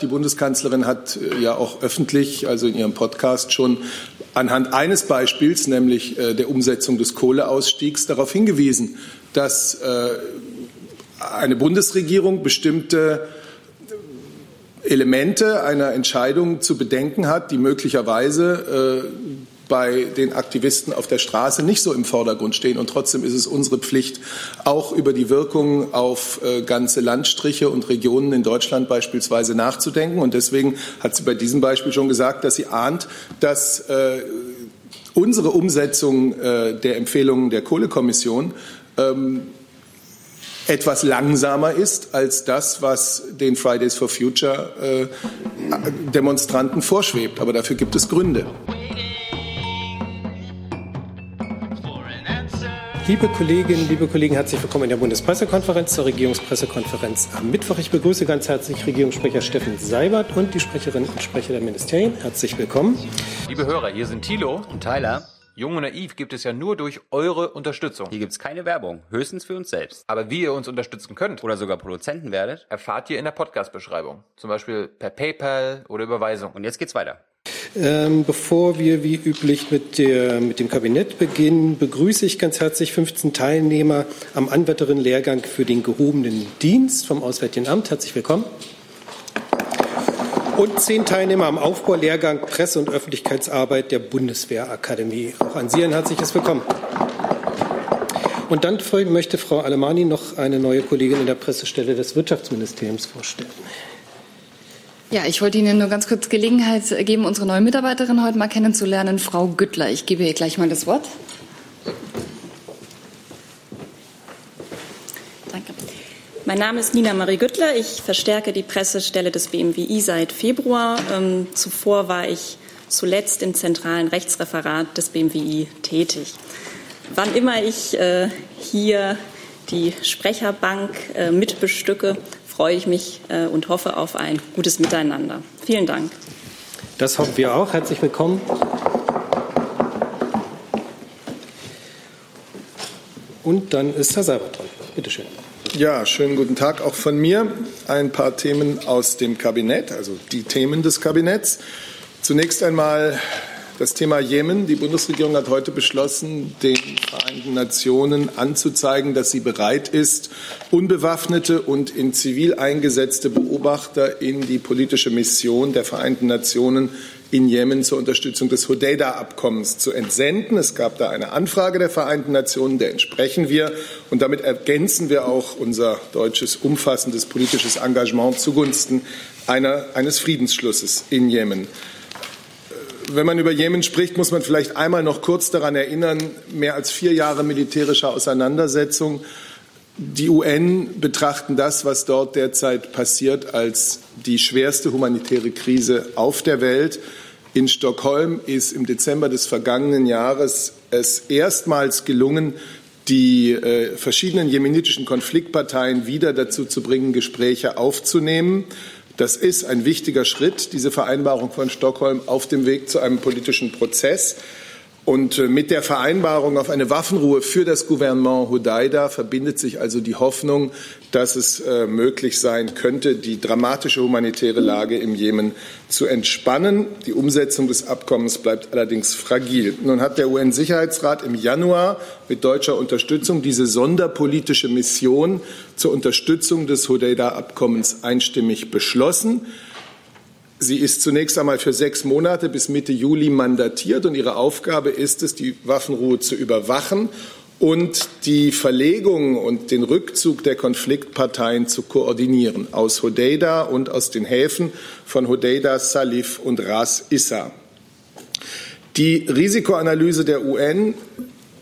Die Bundeskanzlerin hat äh, ja auch öffentlich, also in ihrem Podcast schon anhand eines Beispiels, nämlich äh, der Umsetzung des Kohleausstiegs, darauf hingewiesen, dass äh, eine Bundesregierung bestimmte Elemente einer Entscheidung zu bedenken hat, die möglicherweise bei den Aktivisten auf der Straße nicht so im Vordergrund stehen. Und trotzdem ist es unsere Pflicht, auch über die Wirkung auf äh, ganze Landstriche und Regionen in Deutschland beispielsweise nachzudenken. Und deswegen hat sie bei diesem Beispiel schon gesagt, dass sie ahnt, dass äh, unsere Umsetzung äh, der Empfehlungen der Kohlekommission ähm, etwas langsamer ist als das, was den Fridays for Future äh, Demonstranten vorschwebt. Aber dafür gibt es Gründe. Liebe Kolleginnen, liebe Kollegen, herzlich willkommen in der Bundespressekonferenz zur Regierungspressekonferenz am Mittwoch. Ich begrüße ganz herzlich Regierungssprecher Steffen Seibert und die Sprecherinnen und Sprecher der Ministerien. Herzlich willkommen. Liebe Hörer, hier sind Thilo und Tyler. Jung und naiv gibt es ja nur durch eure Unterstützung. Hier gibt es keine Werbung, höchstens für uns selbst. Aber wie ihr uns unterstützen könnt oder sogar Produzenten werdet, erfahrt ihr in der Podcast-Beschreibung. Zum Beispiel per PayPal oder Überweisung. Und jetzt geht's weiter. Ähm, bevor wir wie üblich mit, der, mit dem Kabinett beginnen, begrüße ich ganz herzlich 15 Teilnehmer am Anwärterinnen-Lehrgang für den gehobenen Dienst vom Auswärtigen Amt. Herzlich willkommen. Und zehn Teilnehmer am Aufbaulehrgang Presse- und Öffentlichkeitsarbeit der Bundeswehrakademie. Auch an Sie ein herzliches Willkommen. Und dann möchte Frau Alemani noch eine neue Kollegin in der Pressestelle des Wirtschaftsministeriums vorstellen. Ja, ich wollte Ihnen nur ganz kurz Gelegenheit geben, unsere neue Mitarbeiterin heute mal kennenzulernen, Frau Güttler. Ich gebe ihr gleich mal das Wort. Danke. Mein Name ist Nina Marie Güttler. Ich verstärke die Pressestelle des BMWI seit Februar. Ähm, zuvor war ich zuletzt im zentralen Rechtsreferat des BMWI tätig. Wann immer ich äh, hier die Sprecherbank äh, mitbestücke, freue ich mich äh, und hoffe auf ein gutes Miteinander. Vielen Dank. Das hoffen wir auch. Herzlich willkommen. Und dann ist Herr Seibert dran. Bitte schön. Ja, schönen guten Tag auch von mir. Ein paar Themen aus dem Kabinett, also die Themen des Kabinetts. Zunächst einmal das Thema Jemen. Die Bundesregierung hat heute beschlossen, den Vereinten Nationen anzuzeigen, dass sie bereit ist, unbewaffnete und in Zivil eingesetzte Beobachter in die politische Mission der Vereinten Nationen in Jemen zur Unterstützung des Hodeida-Abkommens zu entsenden. Es gab da eine Anfrage der Vereinten Nationen, der entsprechen wir. Und damit ergänzen wir auch unser deutsches umfassendes politisches Engagement zugunsten einer, eines Friedensschlusses in Jemen wenn man über Jemen spricht, muss man vielleicht einmal noch kurz daran erinnern, mehr als vier Jahre militärischer Auseinandersetzung. Die UN betrachten das, was dort derzeit passiert, als die schwerste humanitäre Krise auf der Welt. In Stockholm ist im Dezember des vergangenen Jahres es erstmals gelungen, die äh, verschiedenen jemenitischen Konfliktparteien wieder dazu zu bringen, Gespräche aufzunehmen. Das ist ein wichtiger Schritt, diese Vereinbarung von Stockholm auf dem Weg zu einem politischen Prozess. Und äh, mit der Vereinbarung auf eine Waffenruhe für das Gouvernement Hodeida verbindet sich also die Hoffnung, dass es äh, möglich sein könnte, die dramatische humanitäre Lage im Jemen zu entspannen. Die Umsetzung des Abkommens bleibt allerdings fragil. Nun hat der UN-Sicherheitsrat im Januar mit deutscher Unterstützung diese sonderpolitische Mission zur Unterstützung des Hodeida-Abkommens einstimmig beschlossen. Sie ist zunächst einmal für sechs Monate bis Mitte Juli mandatiert und ihre Aufgabe ist es, die Waffenruhe zu überwachen und die Verlegung und den Rückzug der Konfliktparteien zu koordinieren aus Hodeida und aus den Häfen von Hodeida, Salif und Ras Issa. Die Risikoanalyse der UN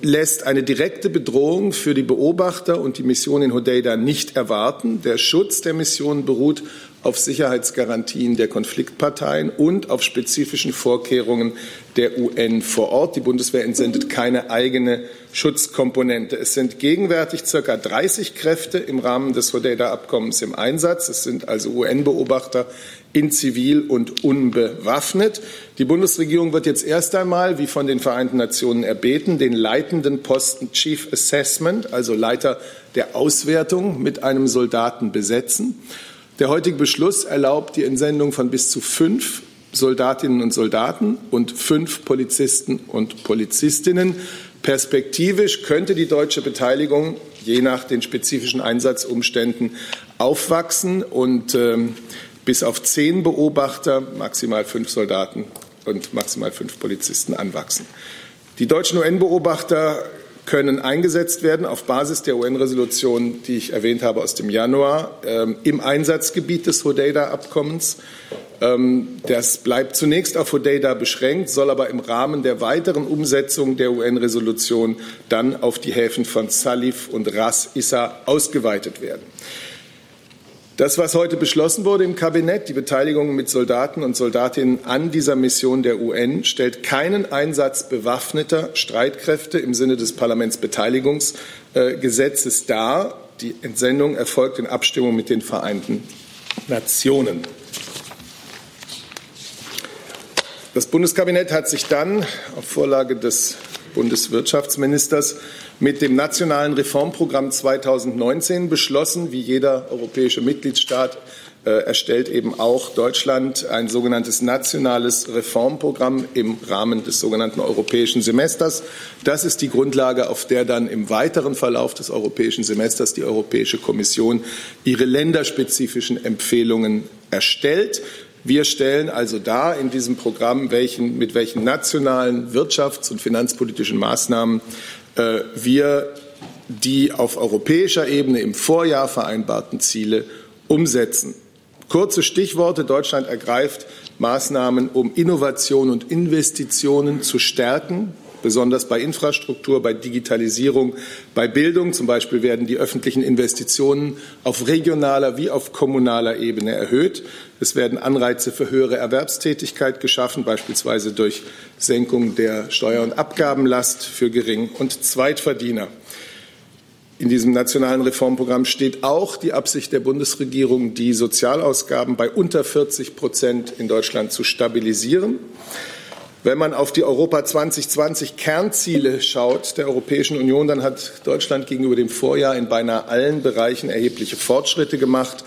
lässt eine direkte Bedrohung für die Beobachter und die Mission in Hodeida nicht erwarten. Der Schutz der Mission beruht auf Sicherheitsgarantien der Konfliktparteien und auf spezifischen Vorkehrungen der UN vor Ort. Die Bundeswehr entsendet keine eigene Schutzkomponente. Es sind gegenwärtig circa 30 Kräfte im Rahmen des Hodeida-Abkommens im Einsatz. Es sind also UN-Beobachter in Zivil und unbewaffnet. Die Bundesregierung wird jetzt erst einmal, wie von den Vereinten Nationen erbeten, den leitenden Posten Chief Assessment, also Leiter der Auswertung, mit einem Soldaten besetzen. Der heutige Beschluss erlaubt die Entsendung von bis zu fünf Soldatinnen und Soldaten und fünf Polizisten und Polizistinnen. Perspektivisch könnte die deutsche Beteiligung je nach den spezifischen Einsatzumständen aufwachsen und ähm, bis auf zehn Beobachter, maximal fünf Soldaten und maximal fünf Polizisten anwachsen. Die deutschen UN-Beobachter können eingesetzt werden auf Basis der UN-Resolution, die ich erwähnt habe aus dem Januar, ähm, im Einsatzgebiet des Hodeida-Abkommens. Ähm, das bleibt zunächst auf Hodeida beschränkt, soll aber im Rahmen der weiteren Umsetzung der UN-Resolution dann auf die Häfen von Salif und Ras Issa ausgeweitet werden. Das, was heute beschlossen wurde im Kabinett, die Beteiligung mit Soldaten und Soldatinnen an dieser Mission der UN, stellt keinen Einsatz bewaffneter Streitkräfte im Sinne des Parlamentsbeteiligungsgesetzes dar. Die Entsendung erfolgt in Abstimmung mit den Vereinten Nationen. Das Bundeskabinett hat sich dann auf Vorlage des Bundeswirtschaftsministers mit dem nationalen Reformprogramm 2019 beschlossen. Wie jeder europäische Mitgliedstaat äh, erstellt eben auch Deutschland ein sogenanntes nationales Reformprogramm im Rahmen des sogenannten europäischen Semesters. Das ist die Grundlage, auf der dann im weiteren Verlauf des europäischen Semesters die Europäische Kommission ihre länderspezifischen Empfehlungen erstellt. Wir stellen also dar in diesem Programm, welchen, mit welchen nationalen wirtschafts- und finanzpolitischen Maßnahmen wir die auf europäischer Ebene im Vorjahr vereinbarten Ziele umsetzen. Kurze Stichworte. Deutschland ergreift Maßnahmen, um Innovation und Investitionen zu stärken besonders bei Infrastruktur, bei Digitalisierung, bei Bildung. Zum Beispiel werden die öffentlichen Investitionen auf regionaler wie auf kommunaler Ebene erhöht. Es werden Anreize für höhere Erwerbstätigkeit geschaffen, beispielsweise durch Senkung der Steuer- und Abgabenlast für Gering- und Zweitverdiener. In diesem nationalen Reformprogramm steht auch die Absicht der Bundesregierung, die Sozialausgaben bei unter 40 Prozent in Deutschland zu stabilisieren. Wenn man auf die Europa 2020 Kernziele schaut der Europäischen Union, dann hat Deutschland gegenüber dem Vorjahr in beinahe allen Bereichen erhebliche Fortschritte gemacht.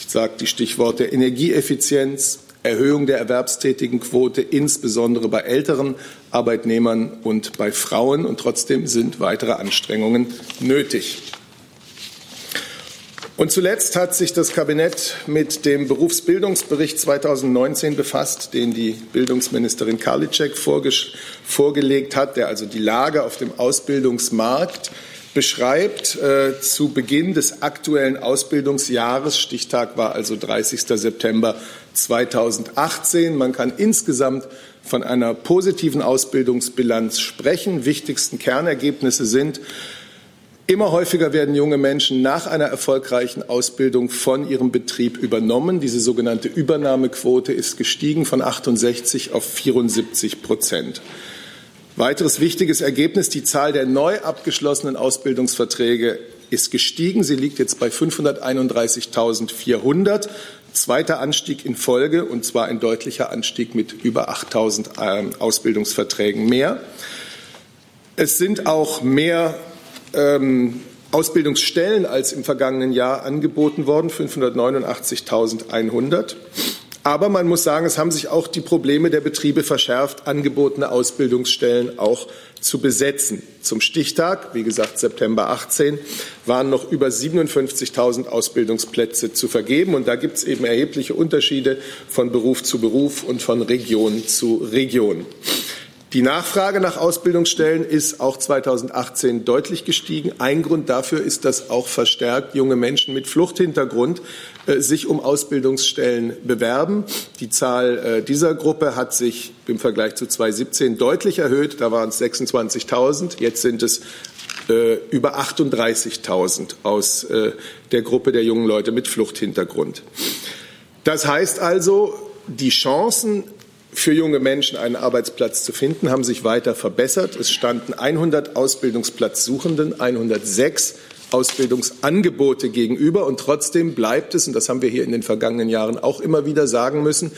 Ich sage die Stichworte Energieeffizienz, Erhöhung der Erwerbstätigenquote, insbesondere bei älteren Arbeitnehmern und bei Frauen. Und trotzdem sind weitere Anstrengungen nötig. Und zuletzt hat sich das Kabinett mit dem Berufsbildungsbericht 2019 befasst, den die Bildungsministerin Karliczek vorgelegt hat, der also die Lage auf dem Ausbildungsmarkt beschreibt. Äh, zu Beginn des aktuellen Ausbildungsjahres, Stichtag war also 30. September 2018. Man kann insgesamt von einer positiven Ausbildungsbilanz sprechen. Wichtigsten Kernergebnisse sind, Immer häufiger werden junge Menschen nach einer erfolgreichen Ausbildung von ihrem Betrieb übernommen. Diese sogenannte Übernahmequote ist gestiegen von 68 auf 74 Prozent. Weiteres wichtiges Ergebnis, die Zahl der neu abgeschlossenen Ausbildungsverträge ist gestiegen. Sie liegt jetzt bei 531.400. Zweiter Anstieg in Folge, und zwar ein deutlicher Anstieg mit über 8.000 ähm, Ausbildungsverträgen mehr. Es sind auch mehr ähm, Ausbildungsstellen als im vergangenen Jahr angeboten worden, 589.100. Aber man muss sagen, es haben sich auch die Probleme der Betriebe verschärft, angebotene Ausbildungsstellen auch zu besetzen. Zum Stichtag, wie gesagt September 18, waren noch über 57.000 Ausbildungsplätze zu vergeben. Und da gibt es eben erhebliche Unterschiede von Beruf zu Beruf und von Region zu Region. Die Nachfrage nach Ausbildungsstellen ist auch 2018 deutlich gestiegen. Ein Grund dafür ist, dass auch verstärkt junge Menschen mit Fluchthintergrund äh, sich um Ausbildungsstellen bewerben. Die Zahl äh, dieser Gruppe hat sich im Vergleich zu 2017 deutlich erhöht. Da waren es 26.000. Jetzt sind es äh, über 38.000 aus äh, der Gruppe der jungen Leute mit Fluchthintergrund. Das heißt also, die Chancen für junge Menschen einen Arbeitsplatz zu finden, haben sich weiter verbessert. Es standen 100 Ausbildungsplatzsuchenden, 106 Ausbildungsangebote gegenüber. Und trotzdem bleibt es, und das haben wir hier in den vergangenen Jahren auch immer wieder sagen müssen,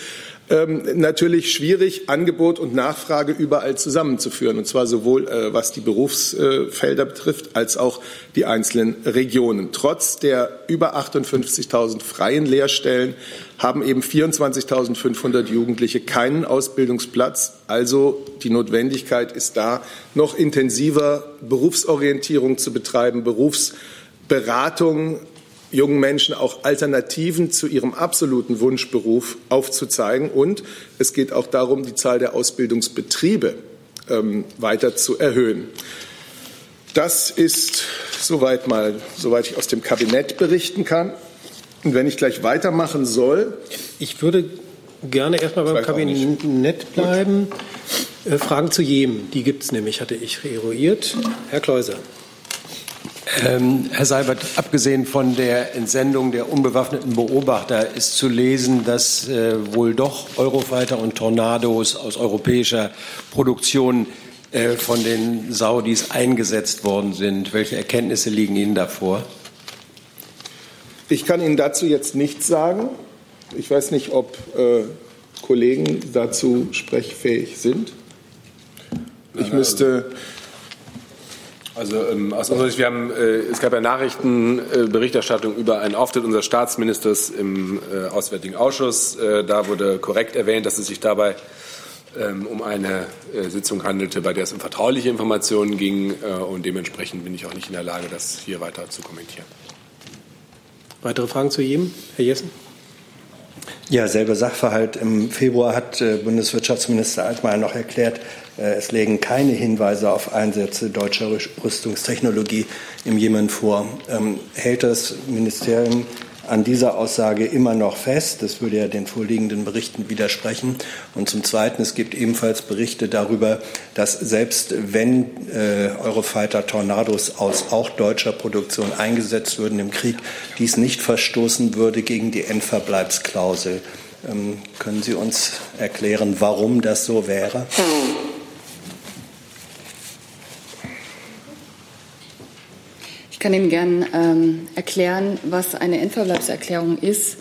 ähm, natürlich schwierig, Angebot und Nachfrage überall zusammenzuführen, und zwar sowohl äh, was die Berufsfelder betrifft, als auch die einzelnen Regionen. Trotz der über 58.000 freien Lehrstellen haben eben 24.500 Jugendliche keinen Ausbildungsplatz. Also die Notwendigkeit ist da, noch intensiver Berufsorientierung zu betreiben, Berufsberatung jungen Menschen auch Alternativen zu ihrem absoluten Wunschberuf aufzuzeigen. Und es geht auch darum, die Zahl der Ausbildungsbetriebe ähm, weiter zu erhöhen. Das ist soweit mal, soweit ich aus dem Kabinett berichten kann. Und wenn ich gleich weitermachen soll. Ich würde gerne erstmal beim Kabinett bleiben. Äh, Fragen zu jedem, die gibt es nämlich, hatte ich eruiert. Herr Kleuser. Ähm, Herr Seibert, abgesehen von der Entsendung der unbewaffneten Beobachter ist zu lesen, dass äh, wohl doch Eurofighter und Tornados aus europäischer Produktion äh, von den Saudis eingesetzt worden sind. Welche Erkenntnisse liegen Ihnen davor? Ich kann Ihnen dazu jetzt nichts sagen. Ich weiß nicht, ob äh, Kollegen dazu sprechfähig sind. Ich müsste. Also ähm, aus unserer Sicht, wir haben, äh, es gab ja Nachrichtenberichterstattung äh, über einen Auftritt unseres Staatsministers im äh, Auswärtigen Ausschuss. Äh, da wurde korrekt erwähnt, dass es sich dabei ähm, um eine äh, Sitzung handelte, bei der es um vertrauliche Informationen ging. Äh, und dementsprechend bin ich auch nicht in der Lage, das hier weiter zu kommentieren. Weitere Fragen zu jedem? Herr Jessen? Ja, selber Sachverhalt. Im Februar hat Bundeswirtschaftsminister Altmaier noch erklärt, äh, es legen keine Hinweise auf Einsätze deutscher Rüstungstechnologie im Jemen vor. Ähm, hält das Ministerium an dieser Aussage immer noch fest. Das würde ja den vorliegenden Berichten widersprechen. Und zum Zweiten, es gibt ebenfalls Berichte darüber, dass selbst wenn äh, Eurofighter Tornados aus auch deutscher Produktion eingesetzt würden im Krieg, dies nicht verstoßen würde gegen die Endverbleibsklausel. Ähm, können Sie uns erklären, warum das so wäre? Kann Ihnen gern ähm, erklären, was eine Endverbleibserklärung ist.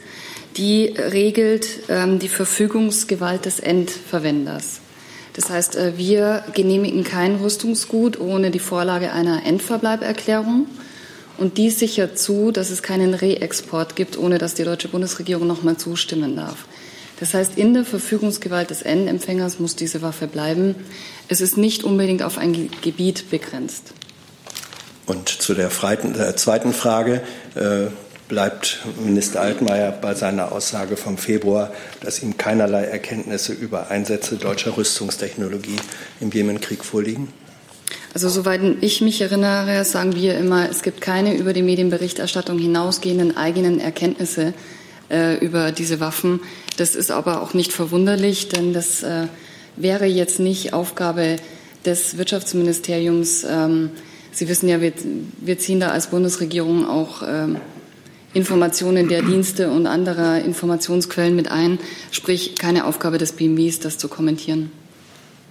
Die regelt ähm, die Verfügungsgewalt des Endverwenders. Das heißt, äh, wir genehmigen kein Rüstungsgut ohne die Vorlage einer Endverbleiberklärung. Und dies sichert zu, dass es keinen Reexport gibt, ohne dass die deutsche Bundesregierung noch mal zustimmen darf. Das heißt, in der Verfügungsgewalt des Endempfängers muss diese Waffe bleiben. Es ist nicht unbedingt auf ein Gebiet begrenzt. Und zu der äh, zweiten Frage äh, bleibt Minister Altmaier bei seiner Aussage vom Februar, dass ihm keinerlei Erkenntnisse über Einsätze deutscher Rüstungstechnologie im Jemenkrieg vorliegen? Also soweit ich mich erinnere, sagen wir immer, es gibt keine über die Medienberichterstattung hinausgehenden eigenen Erkenntnisse äh, über diese Waffen. Das ist aber auch nicht verwunderlich, denn das äh, wäre jetzt nicht Aufgabe des Wirtschaftsministeriums, ähm, Sie wissen ja, wir, wir ziehen da als Bundesregierung auch ähm, Informationen der Dienste und anderer Informationsquellen mit ein, sprich keine Aufgabe des BMWs, das zu kommentieren.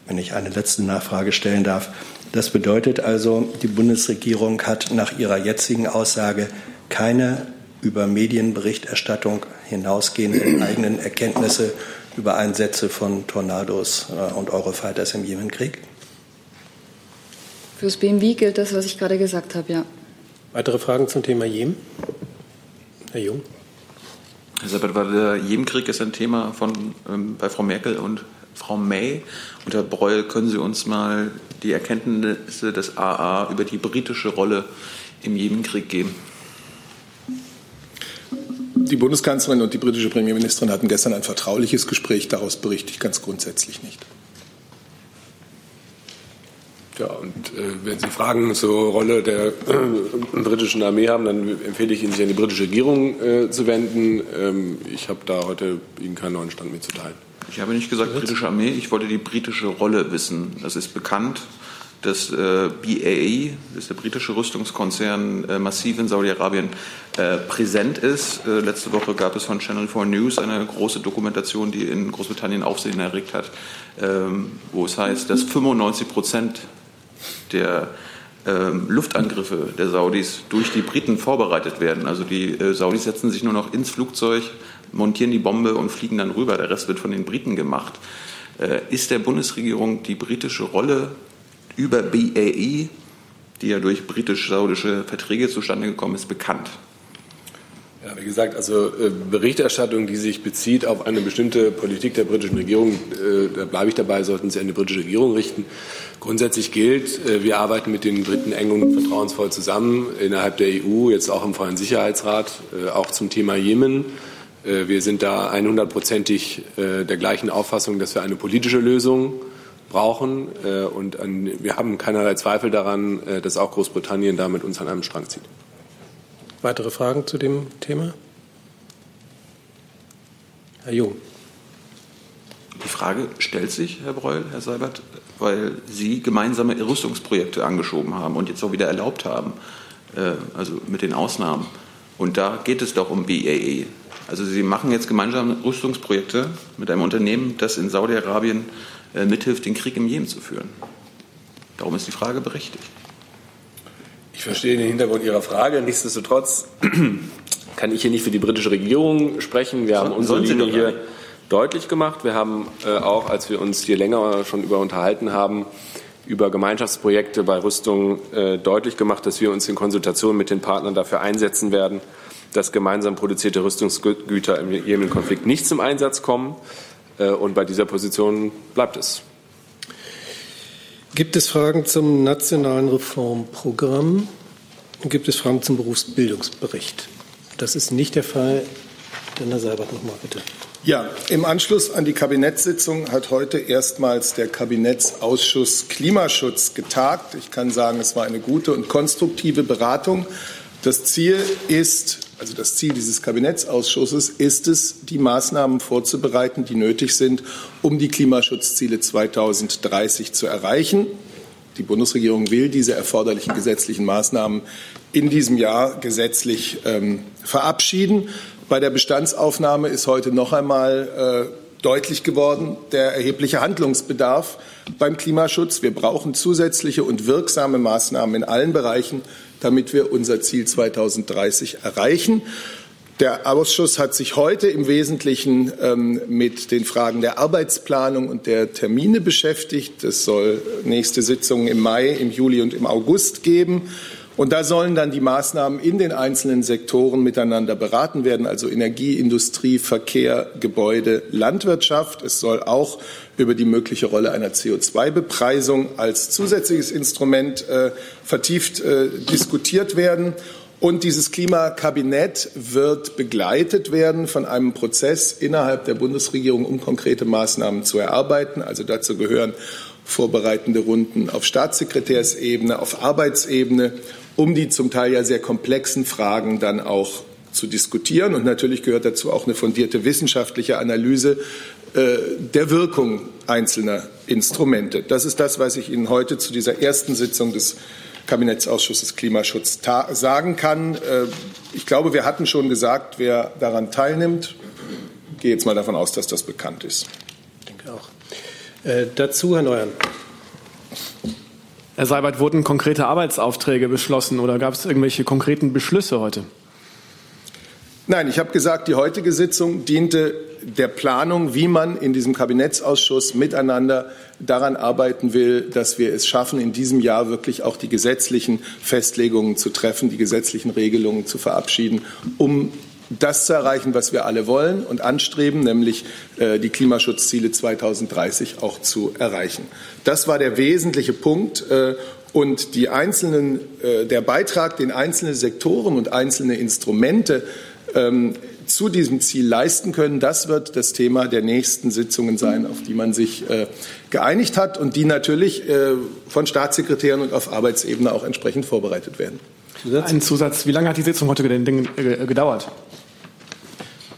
Wenn ich eine letzte Nachfrage stellen darf. Das bedeutet also, die Bundesregierung hat nach ihrer jetzigen Aussage keine über Medienberichterstattung hinausgehenden eigenen Erkenntnisse über Einsätze von Tornados äh, und Eurofighters im Jemenkrieg? Fürs BMW gilt das, was ich gerade gesagt habe, ja. Weitere Fragen zum Thema Jemen? Herr Jung. Herr Seibert, war der Jemenkrieg ist ein Thema von, ähm, bei Frau Merkel und Frau May. Und Herr Breul, können Sie uns mal die Erkenntnisse des AA über die britische Rolle im Jemenkrieg geben? Die Bundeskanzlerin und die britische Premierministerin hatten gestern ein vertrauliches Gespräch. Daraus berichte ich ganz grundsätzlich nicht. Ja, und äh, wenn Sie Fragen zur Rolle der äh, britischen Armee haben, dann empfehle ich Ihnen, sich an die britische Regierung äh, zu wenden. Ähm, ich habe da heute Ihnen keinen neuen Stand mitzuteilen. Ich habe nicht gesagt britische Armee, ich wollte die britische Rolle wissen. Das ist bekannt, dass äh, BAE, das ist der britische Rüstungskonzern, äh, massiv in Saudi-Arabien äh, präsent ist. Äh, letzte Woche gab es von Channel 4 News eine große Dokumentation, die in Großbritannien Aufsehen erregt hat, ähm, wo es heißt, dass 95 Prozent der ähm, Luftangriffe der Saudis durch die Briten vorbereitet werden. Also die äh, Saudis setzen sich nur noch ins Flugzeug, montieren die Bombe und fliegen dann rüber. Der Rest wird von den Briten gemacht. Äh, ist der Bundesregierung die britische Rolle über BAE, die ja durch britisch-saudische Verträge zustande gekommen ist, bekannt? Ja, wie gesagt, also äh, Berichterstattung, die sich bezieht auf eine bestimmte Politik der britischen Regierung, äh, da bleibe ich dabei, sollten Sie an die britische Regierung richten. Grundsätzlich gilt, äh, wir arbeiten mit den Briten eng und vertrauensvoll zusammen innerhalb der EU, jetzt auch im Freien Sicherheitsrat, äh, auch zum Thema Jemen. Äh, wir sind da 100%ig äh, der gleichen Auffassung, dass wir eine politische Lösung brauchen. Und wir haben keinerlei Zweifel daran, dass auch Großbritannien da mit uns an einem Strang zieht. Weitere Fragen zu dem Thema? Herr Jung. Die Frage stellt sich, Herr Breul, Herr Seibert, weil Sie gemeinsame Rüstungsprojekte angeschoben haben und jetzt auch wieder erlaubt haben, äh, also mit den Ausnahmen. Und da geht es doch um BAE. Also Sie machen jetzt gemeinsame Rüstungsprojekte mit einem Unternehmen, das in Saudi-Arabien äh, mithilft, den Krieg im Jemen zu führen. Darum ist die Frage berechtigt. Ich verstehe den Hintergrund Ihrer Frage. Nichtsdestotrotz kann ich hier nicht für die britische Regierung sprechen. Wir haben unsere Linie hier deutlich gemacht. Wir haben äh, auch, als wir uns hier länger schon über unterhalten haben, über Gemeinschaftsprojekte bei Rüstung äh, deutlich gemacht, dass wir uns in Konsultation mit den Partnern dafür einsetzen werden, dass gemeinsam produzierte Rüstungsgüter im Jemen-Konflikt nicht zum Einsatz kommen. Äh, und bei dieser Position bleibt es. Gibt es Fragen zum nationalen Reformprogramm? Gibt es Fragen zum Berufsbildungsbericht? Das ist nicht der Fall. Dann Herr Seibert nochmal bitte. Ja, im Anschluss an die Kabinettssitzung hat heute erstmals der Kabinettsausschuss Klimaschutz getagt. Ich kann sagen, es war eine gute und konstruktive Beratung. Das Ziel ist, also das Ziel dieses Kabinettsausschusses ist es, die Maßnahmen vorzubereiten, die nötig sind, um die Klimaschutzziele 2030 zu erreichen. Die Bundesregierung will diese erforderlichen gesetzlichen Maßnahmen in diesem Jahr gesetzlich ähm, verabschieden. Bei der Bestandsaufnahme ist heute noch einmal äh, deutlich geworden, der erhebliche Handlungsbedarf beim Klimaschutz. Wir brauchen zusätzliche und wirksame Maßnahmen in allen Bereichen damit wir unser Ziel 2030 erreichen. Der Ausschuss hat sich heute im Wesentlichen ähm, mit den Fragen der Arbeitsplanung und der Termine beschäftigt. Es soll nächste Sitzungen im Mai, im Juli und im August geben. Und da sollen dann die Maßnahmen in den einzelnen Sektoren miteinander beraten werden, also Energie, Industrie, Verkehr, Gebäude, Landwirtschaft. Es soll auch über die mögliche Rolle einer CO2-Bepreisung als zusätzliches Instrument äh, vertieft äh, diskutiert werden. Und dieses Klimakabinett wird begleitet werden von einem Prozess innerhalb der Bundesregierung, um konkrete Maßnahmen zu erarbeiten. Also dazu gehören vorbereitende Runden auf Staatssekretärsebene, auf Arbeitsebene, um die zum Teil ja sehr komplexen Fragen dann auch zu diskutieren. Und natürlich gehört dazu auch eine fundierte wissenschaftliche Analyse äh, der Wirkung einzelner Instrumente. Das ist das, was ich Ihnen heute zu dieser ersten Sitzung des Kabinettsausschusses Klimaschutz sagen kann. Äh, ich glaube, wir hatten schon gesagt, wer daran teilnimmt. Ich gehe jetzt mal davon aus, dass das bekannt ist. Ich denke auch. Äh, dazu, Herr Neuern. Herr Seibert, wurden konkrete Arbeitsaufträge beschlossen oder gab es irgendwelche konkreten Beschlüsse heute? Nein, ich habe gesagt, die heutige Sitzung diente der Planung, wie man in diesem Kabinettsausschuss miteinander daran arbeiten will, dass wir es schaffen, in diesem Jahr wirklich auch die gesetzlichen Festlegungen zu treffen, die gesetzlichen Regelungen zu verabschieden, um das zu erreichen, was wir alle wollen und anstreben, nämlich äh, die Klimaschutzziele 2030 auch zu erreichen. Das war der wesentliche Punkt. Äh, und die einzelnen, äh, der Beitrag, den einzelne Sektoren und einzelne Instrumente ähm, zu diesem Ziel leisten können. Das wird das Thema der nächsten Sitzungen sein, auf die man sich äh, geeinigt hat und die natürlich äh, von Staatssekretären und auf Arbeitsebene auch entsprechend vorbereitet werden. Zusatz? Ein Zusatz. Wie lange hat die Sitzung heute gedauert?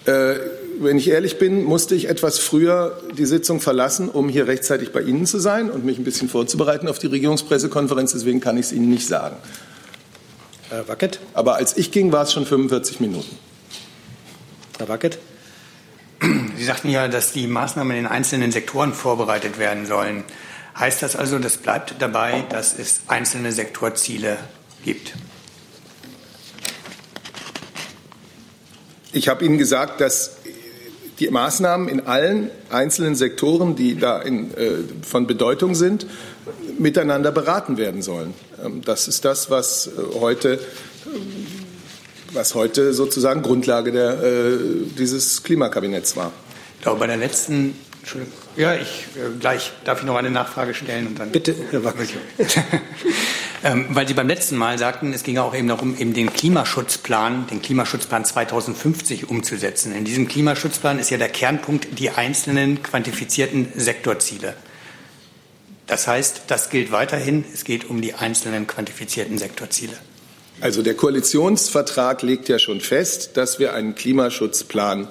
Äh, wenn ich ehrlich bin, musste ich etwas früher die Sitzung verlassen, um hier rechtzeitig bei Ihnen zu sein und mich ein bisschen vorzubereiten auf die Regierungspressekonferenz. Deswegen kann ich es Ihnen nicht sagen. Herr Wackett? Aber als ich ging, war es schon 45 Minuten. Herr Wackett? Sie sagten ja, dass die Maßnahmen in den einzelnen Sektoren vorbereitet werden sollen. Heißt das also, das bleibt dabei, dass es einzelne Sektorziele gibt? Ich habe Ihnen gesagt, dass die Maßnahmen in allen einzelnen Sektoren, die da in, äh, von Bedeutung sind, miteinander beraten werden sollen. Ähm, das ist das, was äh, heute, was heute sozusagen Grundlage der, äh, dieses Klimakabinetts war. Ich glaube, bei der letzten Entschuldigung. Ja, ich äh, gleich darf ich noch eine Nachfrage stellen und dann. Bitte, Herr Wackel. ähm, weil Sie beim letzten Mal sagten, es ging auch eben darum, eben den Klimaschutzplan, den Klimaschutzplan 2050 umzusetzen. In diesem Klimaschutzplan ist ja der Kernpunkt die einzelnen quantifizierten Sektorziele. Das heißt, das gilt weiterhin. Es geht um die einzelnen quantifizierten Sektorziele. Also der Koalitionsvertrag legt ja schon fest, dass wir einen Klimaschutzplan äh,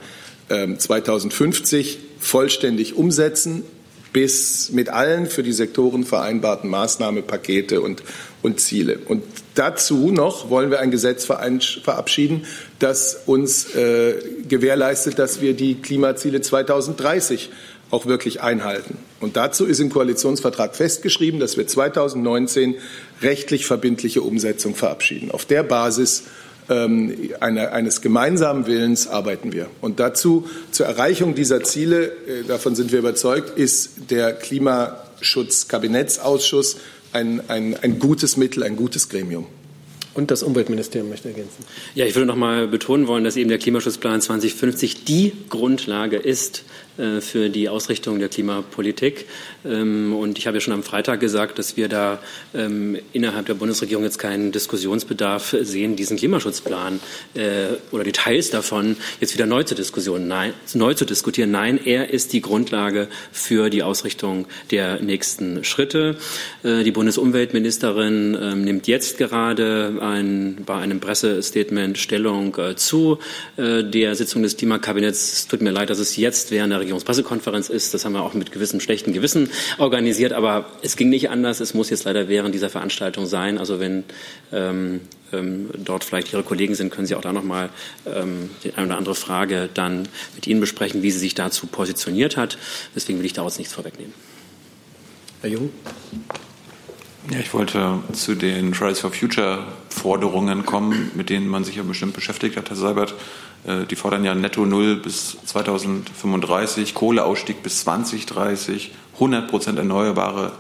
2050 vollständig umsetzen, bis mit allen für die Sektoren vereinbarten Maßnahmenpakete und, und Ziele. Und dazu noch wollen wir ein Gesetz verabschieden, das uns äh, gewährleistet, dass wir die Klimaziele 2030 auch wirklich einhalten. Und dazu ist im Koalitionsvertrag festgeschrieben, dass wir 2019 rechtlich verbindliche Umsetzung verabschieden. Auf der Basis ähm, eine, eines gemeinsamen Willens arbeiten wir. Und dazu, zur Erreichung dieser Ziele, äh, davon sind wir überzeugt, ist der Klimaschutzkabinettsausschuss ein, ein, ein gutes Mittel, ein gutes Gremium. Und das Umweltministerium möchte ergänzen. Ja, ich würde noch mal betonen wollen, dass eben der Klimaschutzplan 2050 die Grundlage ist für die Ausrichtung der Klimapolitik. Ähm, und ich habe ja schon am Freitag gesagt, dass wir da ähm, innerhalb der Bundesregierung jetzt keinen Diskussionsbedarf sehen, diesen Klimaschutzplan äh, oder Details davon jetzt wieder neu zu diskutieren. Nein, neu zu diskutieren. Nein, er ist die Grundlage für die Ausrichtung der nächsten Schritte. Äh, die Bundesumweltministerin ähm, nimmt jetzt gerade ein, bei einem Pressestatement Stellung zu der Sitzung des Klimakabinetts. Es tut mir leid, dass es jetzt während der Regierungspressekonferenz ist. Das haben wir auch mit gewissem schlechten Gewissen organisiert, aber es ging nicht anders. Es muss jetzt leider während dieser Veranstaltung sein. Also wenn ähm, ähm, dort vielleicht Ihre Kollegen sind, können Sie auch da noch mal ähm, die eine oder andere Frage dann mit Ihnen besprechen, wie sie sich dazu positioniert hat. Deswegen will ich daraus nichts vorwegnehmen. Herr Jung. Ja, ich wollte zu den Fridays for Future Forderungen kommen, mit denen man sich ja bestimmt beschäftigt hat, Herr Seibert. Äh, die fordern ja Netto Null bis 2035, Kohleausstieg bis 2030, 100 Prozent Erneuerbare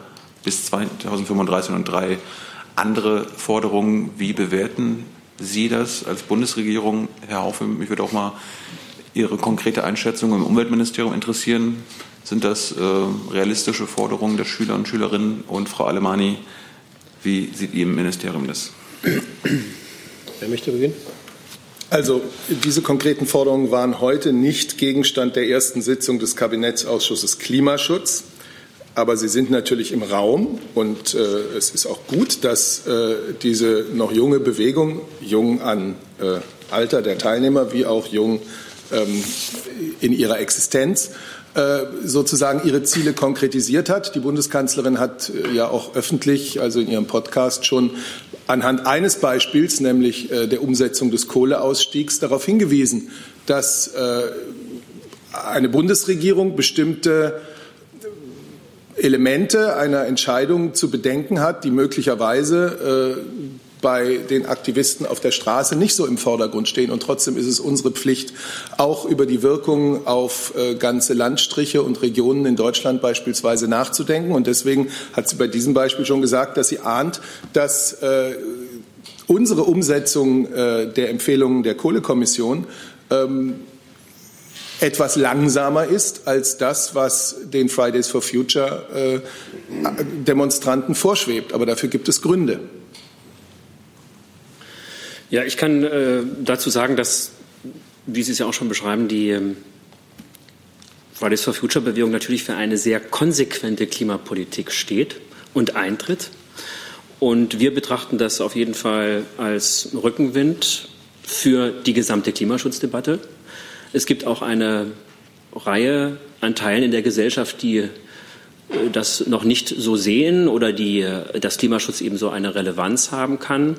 bis 2035 und drei andere Forderungen. Wie bewerten Sie das als Bundesregierung, Herr Haufe? Mich würde auch mal Ihre konkrete Einschätzung im Umweltministerium interessieren. Sind das äh, realistische Forderungen der Schüler und Schülerinnen? Und Frau Alemani, wie sieht Ihr Ministerium das? Wer möchte beginnen? Also diese konkreten Forderungen waren heute nicht Gegenstand der ersten Sitzung des Kabinettsausschusses Klimaschutz. Aber sie sind natürlich im Raum und äh, es ist auch gut, dass äh, diese noch junge Bewegung, jung an äh, Alter der Teilnehmer wie auch jung ähm, in ihrer Existenz, äh, sozusagen ihre Ziele konkretisiert hat. Die Bundeskanzlerin hat äh, ja auch öffentlich, also in ihrem Podcast schon anhand eines Beispiels, nämlich äh, der Umsetzung des Kohleausstiegs, darauf hingewiesen, dass eine Bundesregierung bestimmte Elemente einer Entscheidung zu bedenken hat, die möglicherweise bei den Aktivisten auf der Straße nicht so im Vordergrund stehen. Und trotzdem ist es unsere Pflicht, auch über die Wirkung auf äh, ganze Landstriche und Regionen in Deutschland beispielsweise nachzudenken. Und deswegen hat sie bei diesem Beispiel schon gesagt, dass sie ahnt, dass äh, unsere Umsetzung äh, der Empfehlungen der Kohlekommission ähm, etwas langsamer ist als das, was den Fridays for Future Demonstranten vorschwebt. Aber dafür gibt es Gründe. Ja, ich kann äh, dazu sagen, dass, wie Sie es ja auch schon beschreiben, die ähm, Fridays for Future Bewegung natürlich für eine sehr konsequente Klimapolitik steht und eintritt. Und wir betrachten das auf jeden Fall als Rückenwind für die gesamte Klimaschutzdebatte. Es gibt auch eine Reihe an Teilen in der Gesellschaft, die äh, das noch nicht so sehen oder die äh, das Klimaschutz eben so eine Relevanz haben kann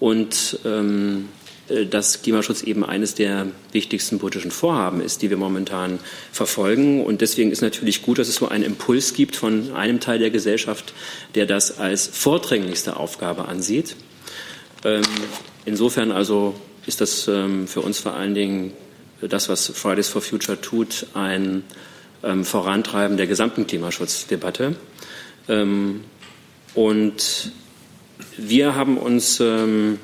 und ähm, äh, dass Klimaschutz eben eines der wichtigsten politischen Vorhaben ist, die wir momentan verfolgen. Und deswegen ist natürlich gut, dass es so einen Impuls gibt von einem Teil der Gesellschaft, der das als vordringlichste Aufgabe ansieht. Ähm, insofern also ist das ähm, für uns vor allen Dingen das, was Fridays for Future tut, ein ähm, Vorantreiben der gesamten Klimaschutzdebatte. Ähm, und wir haben uns ähm,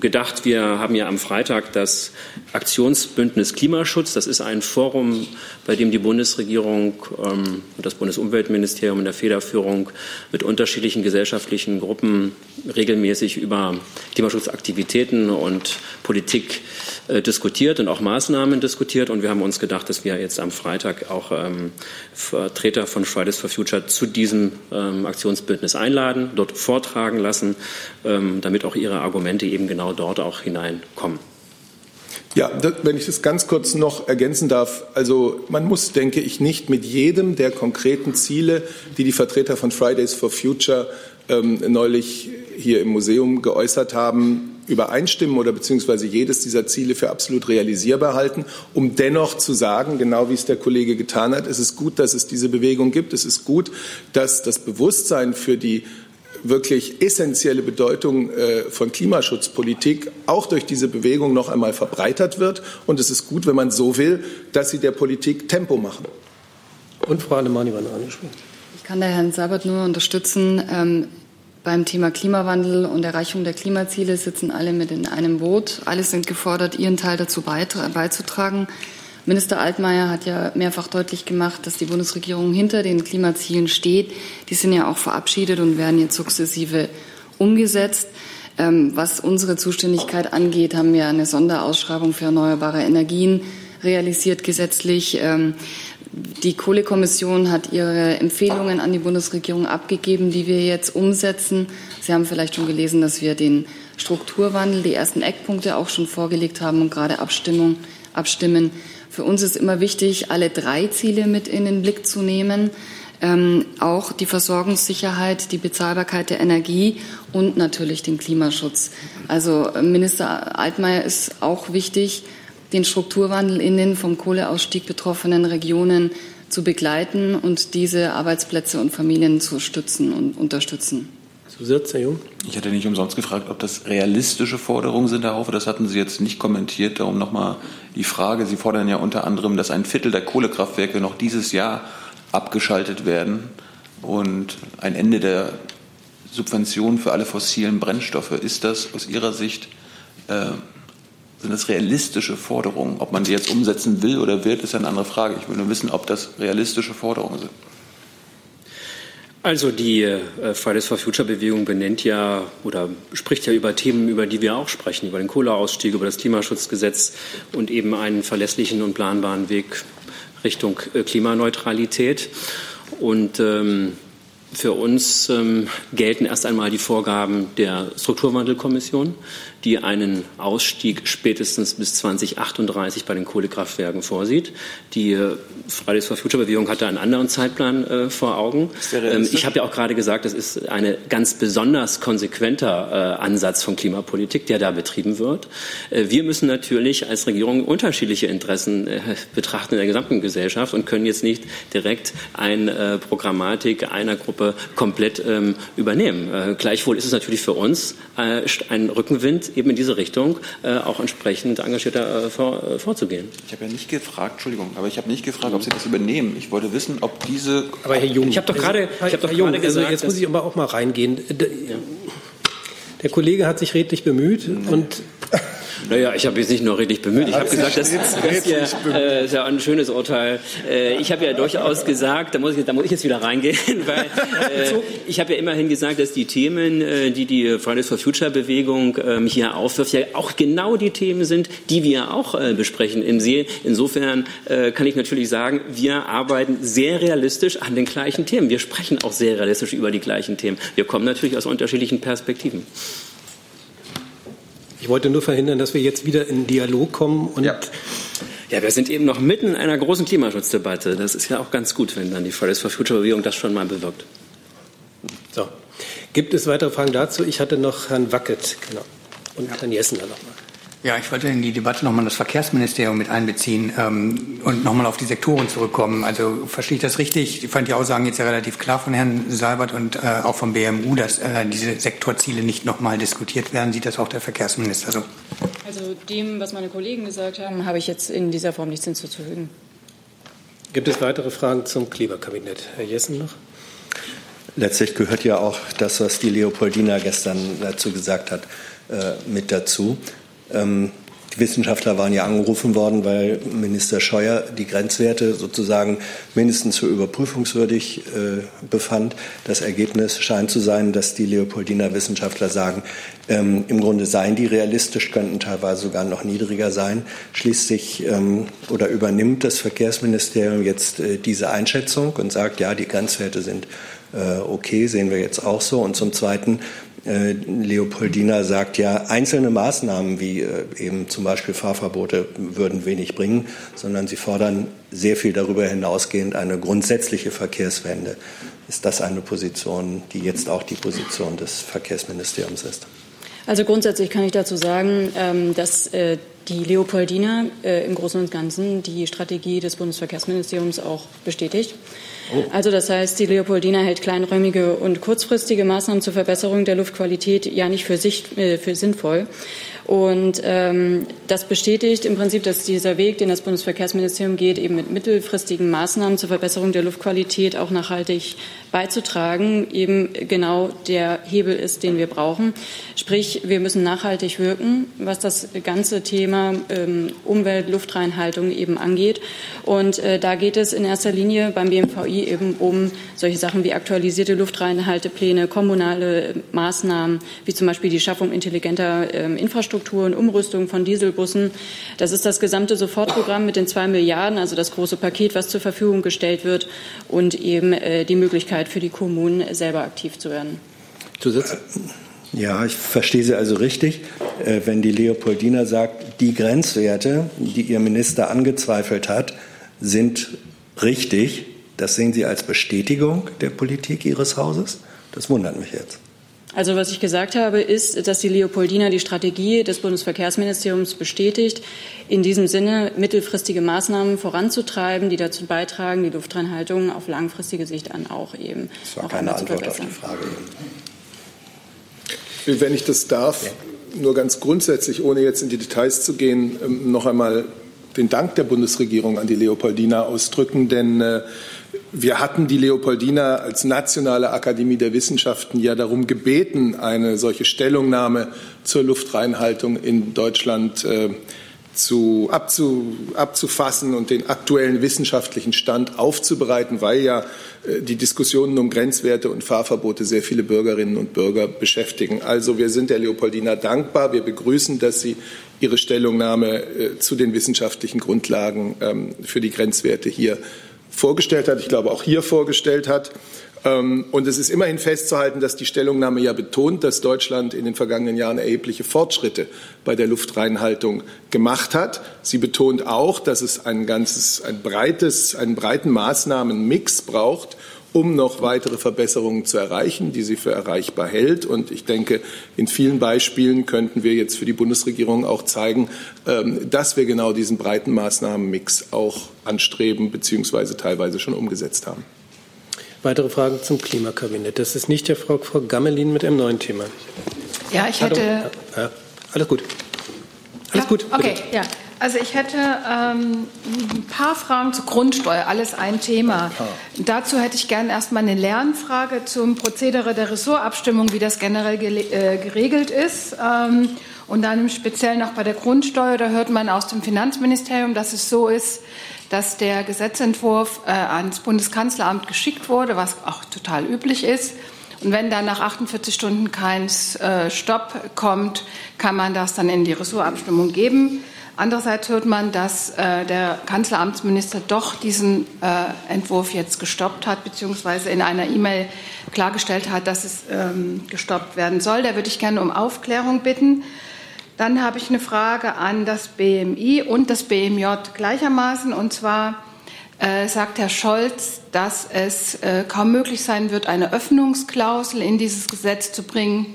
gedacht, wir haben ja am Freitag das Aktionsbündnis Klimaschutz. Das ist ein Forum, bei dem die Bundesregierung ähm, und das Bundesumweltministerium in der Federführung mit unterschiedlichen gesellschaftlichen Gruppen regelmäßig über Klimaschutzaktivitäten und Politik äh, diskutiert und auch Maßnahmen diskutiert. Und wir haben uns gedacht, dass wir jetzt am Freitag auch ähm, Vertreter von Fridays for Future zu diesem ähm, Aktionsbündnis einladen, dort vortragen lassen, damit auch ihre Argumente eben genau dort auch hineinkommen. Ja, wenn ich das ganz kurz noch ergänzen darf. Also man muss, denke ich, nicht mit jedem der konkreten Ziele, die die Vertreter von Fridays for Future ähm, neulich hier im Museum geäußert haben, übereinstimmen oder beziehungsweise jedes dieser Ziele für absolut realisierbar halten, um dennoch zu sagen, genau wie es der Kollege getan hat, es ist gut, dass es diese Bewegung gibt. Es ist gut, dass das Bewusstsein für die wirklich essentielle Bedeutung äh, von Klimaschutzpolitik auch durch diese Bewegung noch einmal verbreitert wird. Und es ist gut, wenn man so will, dass sie der Politik Tempo machen. Und Frau Alemanni war noch angesprochen. Ich kann der Herrn Sabat nur unterstützen. Ähm, beim Thema Klimawandel und Erreichung der Klimaziele sitzen alle mit in einem Boot. Alle sind gefordert, ihren Teil dazu beizutragen. Minister Altmaier hat ja mehrfach deutlich gemacht, dass die Bundesregierung hinter den Klimazielen steht. Die sind ja auch verabschiedet und werden jetzt sukzessive umgesetzt. Ähm, was unsere Zuständigkeit angeht, haben wir eine Sonderausschreibung für erneuerbare Energien realisiert gesetzlich. Ähm, die Kohlekommission hat ihre Empfehlungen an die Bundesregierung abgegeben, die wir jetzt umsetzen. Sie haben vielleicht schon gelesen, dass wir den Strukturwandel, die ersten Eckpunkte auch schon vorgelegt haben und gerade Abstimmung, abstimmen. Für uns ist immer wichtig, alle drei Ziele mit in den Blick zu nehmen. Ähm, auch die Versorgungssicherheit, die Bezahlbarkeit der Energie und natürlich den Klimaschutz. Also Minister Altmaier ist auch wichtig, den Strukturwandel in den vom Kohleausstieg betroffenen Regionen zu begleiten und diese Arbeitsplätze und Familien zu stützen und unterstützen. Zusatz, Herr Jung? Ich hatte nicht umsonst gefragt, ob das realistische Forderungen sind, Herr Haufe. Das hatten Sie jetzt nicht kommentiert. Darum nochmal die Frage. Sie fordern ja unter anderem, dass ein Viertel der Kohlekraftwerke noch dieses Jahr abgeschaltet werden und ein Ende der Subventionen für alle fossilen Brennstoffe. Ist das aus Ihrer Sicht äh, sind das realistische Forderungen? Ob man die jetzt umsetzen will oder wird, ist eine andere Frage. Ich will nur wissen, ob das realistische Forderungen sind. Also die äh, Fridays for Future Bewegung benennt ja oder spricht ja über Themen, über die wir auch sprechen, über den Kohleausstieg, über das Klimaschutzgesetz und eben einen verlässlichen und planbaren Weg Richtung äh, Klimaneutralität. Und ähm, für uns ähm, gelten erst einmal die Vorgaben der Strukturwandelkommission, die einen Ausstieg spätestens bis 2038 bei den Kohlekraftwerken vorsieht. Die äh, Fridays for Future Bewegung hatte einen anderen Zeitplan äh, vor Augen. Ähm, ich habe ja auch gerade gesagt, das ist ein ganz besonders konsequenter äh, Ansatz von Klimapolitik, der da betrieben wird. Äh, wir müssen natürlich als Regierung unterschiedliche Interessen äh, betrachten in der gesamten Gesellschaft und können jetzt nicht direkt eine Programmatik einer Gruppe komplett ähm, übernehmen. gleichwohl ist es natürlich für uns ein Rückenwind, eben in diese Richtung äh, auch entsprechend engagierter äh, vor, äh, vorzugehen. Ich habe ja nicht gefragt, Entschuldigung, aber ich habe nicht gefragt, ob Sie das übernehmen. Ich wollte wissen, ob diese. Aber Herr Jung, ich habe doch gerade, ich habe doch Jung, gerade gesagt, also jetzt muss ich aber auch mal reingehen. Der Kollege hat sich redlich bemüht nee. und naja, ich habe jetzt nicht nur redlich bemüht. Ich habe gesagt, das, das hier, äh, ist ja ein schönes Urteil. Äh, ich habe ja durchaus gesagt, da muss ich, da muss ich jetzt wieder reingehen, weil äh, ich habe ja immerhin gesagt, dass die Themen, äh, die die Fridays for Future Bewegung ähm, hier aufwirft, ja auch genau die Themen sind, die wir auch äh, besprechen im See. Insofern äh, kann ich natürlich sagen, wir arbeiten sehr realistisch an den gleichen Themen. Wir sprechen auch sehr realistisch über die gleichen Themen. Wir kommen natürlich aus unterschiedlichen Perspektiven. Ich wollte nur verhindern, dass wir jetzt wieder in Dialog kommen und ja. Ja, wir sind eben noch mitten in einer großen Klimaschutzdebatte. Das ist ja auch ganz gut, wenn dann die Fridays for Future Bewegung das schon mal bewirkt. So. Gibt es weitere Fragen dazu? Ich hatte noch Herrn Wackett genau. und ja. Herrn Jessen dann nochmal. Ja, ich wollte in die Debatte nochmal das Verkehrsministerium mit einbeziehen ähm, und nochmal auf die Sektoren zurückkommen. Also verstehe ich das richtig? Ich fand die Aussagen jetzt ja relativ klar von Herrn Seibert und äh, auch vom BMU, dass äh, diese Sektorziele nicht nochmal diskutiert werden. Sieht das auch der Verkehrsminister so? Also dem, was meine Kollegen gesagt haben, habe ich jetzt in dieser Form nichts hinzuzufügen. Gibt es weitere Fragen zum Klimakabinett? Herr Jessen noch? Letztlich gehört ja auch das, was die Leopoldina gestern dazu gesagt hat, äh, mit dazu. Ähm, die Wissenschaftler waren ja angerufen worden, weil Minister Scheuer die Grenzwerte sozusagen mindestens für überprüfungswürdig äh, befand. Das Ergebnis scheint zu sein, dass die Leopoldiner Wissenschaftler sagen, ähm, im Grunde seien die realistisch, könnten teilweise sogar noch niedriger sein. Schließlich ähm, oder übernimmt das Verkehrsministerium jetzt äh, diese Einschätzung und sagt, ja, die Grenzwerte sind äh, okay, sehen wir jetzt auch so. Und zum Zweiten äh, Leopoldina sagt ja, einzelne Maßnahmen wie äh, eben zum Beispiel Fahrverbote würden wenig bringen, sondern sie fordern sehr viel darüber hinausgehend eine grundsätzliche Verkehrswende. Ist das eine Position, die jetzt auch die Position des Verkehrsministeriums ist? Also grundsätzlich kann ich dazu sagen, ähm, dass die Leopoldina im Großen und Ganzen die Strategie des Bundesverkehrsministeriums auch bestätigt. Oh. Also das heißt, die Leopoldina hält kleinräumige und kurzfristige Maßnahmen zur Verbesserung der Luftqualität ja nicht für, sich, äh, für sinnvoll. Und ähm, das bestätigt im Prinzip, dass dieser Weg, den das Bundesverkehrsministerium geht, eben mit mittelfristigen Maßnahmen zur Verbesserung der Luftqualität auch nachhaltig beizutragen, eben genau der Hebel ist, den wir brauchen. Sprich, wir müssen nachhaltig wirken, was das ganze Thema ähm, Umwelt, Luftreinhaltung eben angeht. Und äh, da geht es in erster Linie beim BMVI eben um solche Sachen wie aktualisierte Luftreinhaltepläne, kommunale Maßnahmen, wie zum Beispiel die Schaffung intelligenter äh, Infrastrukturen, Umrüstung von Dieselbussen. Das ist das gesamte Sofortprogramm mit den zwei Milliarden, also das große Paket, was zur Verfügung gestellt wird und eben äh, die Möglichkeit für die Kommunen selber aktiv zu werden. Zusatz? Ja, ich verstehe Sie also richtig. Äh, wenn die Leopoldina sagt, die Grenzwerte, die Ihr Minister angezweifelt hat, sind richtig, das sehen Sie als Bestätigung der Politik Ihres Hauses? Das wundert mich jetzt. Also was ich gesagt habe, ist, dass die Leopoldina die Strategie des Bundesverkehrsministeriums bestätigt, in diesem Sinne mittelfristige Maßnahmen voranzutreiben, die dazu beitragen, die Luftreinhaltung auf langfristige Sicht an auch eben das war auch keine Antwort auf die Frage. Wenn ich das darf, ja. nur ganz grundsätzlich, ohne jetzt in die Details zu gehen, ähm, noch einmal den Dank der Bundesregierung an die Leopoldina ausdrücken, denn äh, wir hatten die Leopoldina als Nationale Akademie der Wissenschaften ja darum gebeten, eine solche Stellungnahme zur Luftreinhaltung in Deutschland äh, zu, abzu, abzufassen und den aktuellen wissenschaftlichen Stand aufzubereiten, weil ja äh, die Diskussionen um Grenzwerte und Fahrverbote sehr viele Bürgerinnen und Bürger beschäftigen. Also wir sind der Leopoldina dankbar. Wir begrüßen, dass sie ihre Stellungnahme äh, zu den wissenschaftlichen Grundlagen ähm, für die Grenzwerte hier vorgestellt hat, ich glaube auch hier vorgestellt hat. Ähm, und es ist immerhin festzuhalten, dass die Stellungnahme ja betont, dass Deutschland in den vergangenen Jahren erhebliche Fortschritte bei der Luftreinhaltung gemacht hat. Sie betont auch, dass es ein ganzes, ein breites, einen breiten Maßnahmenmix braucht, um noch weitere Verbesserungen zu erreichen, die sie für erreichbar hält. Und ich denke, in vielen Beispielen könnten wir jetzt für die Bundesregierung auch zeigen, ähm, dass wir genau diesen breiten Maßnahmenmix auch anstreben bzw. teilweise schon umgesetzt haben. Weitere Fragen zum Klimakabinett. Das ist nicht der Frau, Frau Gammelin mit einem neuen Thema. Ja, ich hätte. Ja, alles gut. Alles ja, gut. Okay, ja. Also ich hätte ähm, ein paar Fragen zur Grundsteuer, alles ein Thema. Dazu hätte ich gerne erstmal eine Lernfrage zum Prozedere der Ressortabstimmung, wie das generell äh, geregelt ist. Ähm, und dann im Speziellen noch bei der Grundsteuer, da hört man aus dem Finanzministerium, dass es so ist, dass der Gesetzentwurf äh, ans Bundeskanzleramt geschickt wurde, was auch total üblich ist. Und wenn dann nach 48 Stunden kein äh, Stopp kommt, kann man das dann in die Ressortabstimmung geben. Andererseits hört man, dass äh, der Kanzleramtsminister doch diesen äh, Entwurf jetzt gestoppt hat, beziehungsweise in einer E-Mail klargestellt hat, dass es ähm, gestoppt werden soll. Da würde ich gerne um Aufklärung bitten. Dann habe ich eine Frage an das BMI und das BMJ gleichermaßen. Und zwar äh, sagt Herr Scholz, dass es äh, kaum möglich sein wird, eine Öffnungsklausel in dieses Gesetz zu bringen,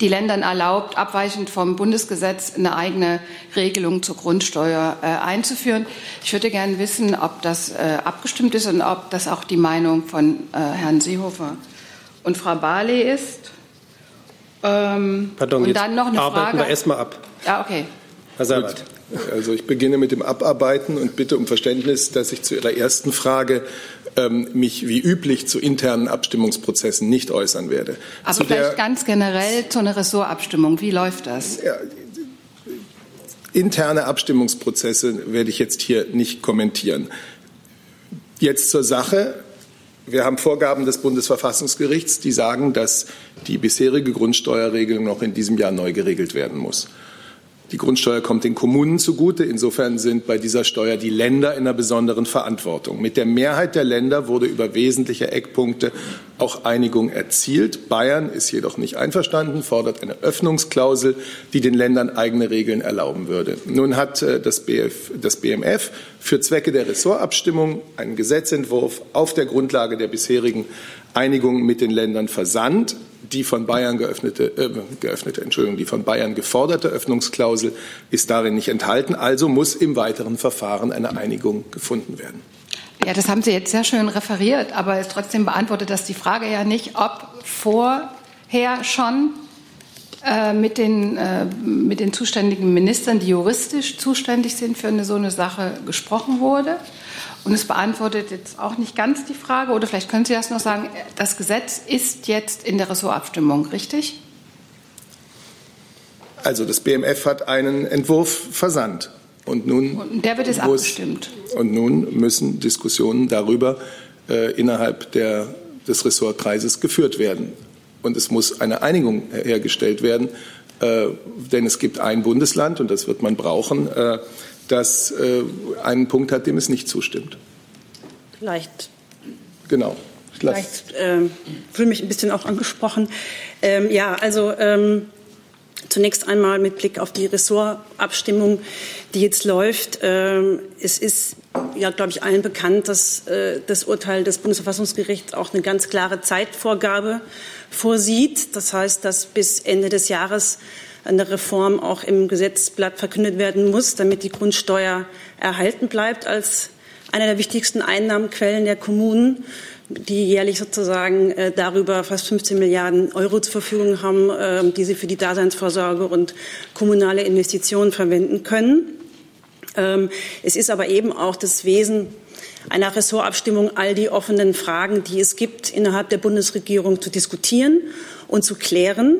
die Ländern erlaubt, abweichend vom Bundesgesetz eine eigene Regelung zur Grundsteuer äh, einzuführen. Ich würde gerne wissen, ob das äh, abgestimmt ist und ob das auch die Meinung von äh, Herrn Seehofer und Frau Barley ist. Ähm, Pardon, und dann noch eine arbeiten Frage. wir erstmal ab. Ja, okay. Herr Seibert. Also ich beginne mit dem Abarbeiten und bitte um Verständnis, dass ich zu Ihrer ersten Frage mich wie üblich zu internen Abstimmungsprozessen nicht äußern werde. Aber zu vielleicht ganz generell zu einer Ressortabstimmung. Wie läuft das? Ja, interne Abstimmungsprozesse werde ich jetzt hier nicht kommentieren. Jetzt zur Sache. Wir haben Vorgaben des Bundesverfassungsgerichts, die sagen, dass die bisherige Grundsteuerregelung noch in diesem Jahr neu geregelt werden muss. Die Grundsteuer kommt den Kommunen zugute. Insofern sind bei dieser Steuer die Länder in einer besonderen Verantwortung. Mit der Mehrheit der Länder wurde über wesentliche Eckpunkte auch Einigung erzielt. Bayern ist jedoch nicht einverstanden, fordert eine Öffnungsklausel, die den Ländern eigene Regeln erlauben würde. Nun hat äh, das, BF, das BMF für Zwecke der Ressortabstimmung einen Gesetzentwurf auf der Grundlage der bisherigen Einigung mit den Ländern versandt die von Bayern geöffnete, äh, geöffnete, Entschuldigung, die von Bayern geforderte Öffnungsklausel ist darin nicht enthalten. Also muss im weiteren Verfahren eine Einigung gefunden werden. Ja, das haben Sie jetzt sehr schön referiert, aber es trotzdem beantwortet das die Frage ja nicht, ob vorher schon äh, mit, den, äh, mit den zuständigen Ministern, die juristisch zuständig sind für eine, so eine Sache, gesprochen wurde. Und es beantwortet jetzt auch nicht ganz die Frage, oder vielleicht können Sie das noch sagen, das Gesetz ist jetzt in der Ressortabstimmung, richtig? Also das BMF hat einen Entwurf versandt. Und nun und der wird jetzt muss, abgestimmt. Und nun müssen Diskussionen darüber äh, innerhalb der, des Ressortkreises geführt werden. Und es muss eine Einigung hergestellt werden, äh, denn es gibt ein Bundesland, und das wird man brauchen, äh, das äh, einen Punkt hat, dem es nicht zustimmt. Vielleicht. Genau. Ich Vielleicht äh, fühle mich ein bisschen auch angesprochen. Ähm, ja, also ähm, zunächst einmal mit Blick auf die Ressortabstimmung, die jetzt läuft. Ähm, es ist ja, glaube ich, allen bekannt, dass äh, das Urteil des Bundesverfassungsgerichts auch eine ganz klare Zeitvorgabe vorsieht. Das heißt, dass bis Ende des Jahres eine Reform auch im Gesetzblatt verkündet werden muss, damit die Grundsteuer erhalten bleibt als eine der wichtigsten Einnahmenquellen der Kommunen, die jährlich sozusagen äh, darüber fast 15 Milliarden Euro zur Verfügung haben, äh, die sie für die Daseinsvorsorge und kommunale Investitionen verwenden können. Ähm, es ist aber eben auch das Wesen einer Ressortabstimmung, all die offenen Fragen, die es gibt, innerhalb der Bundesregierung zu diskutieren und zu klären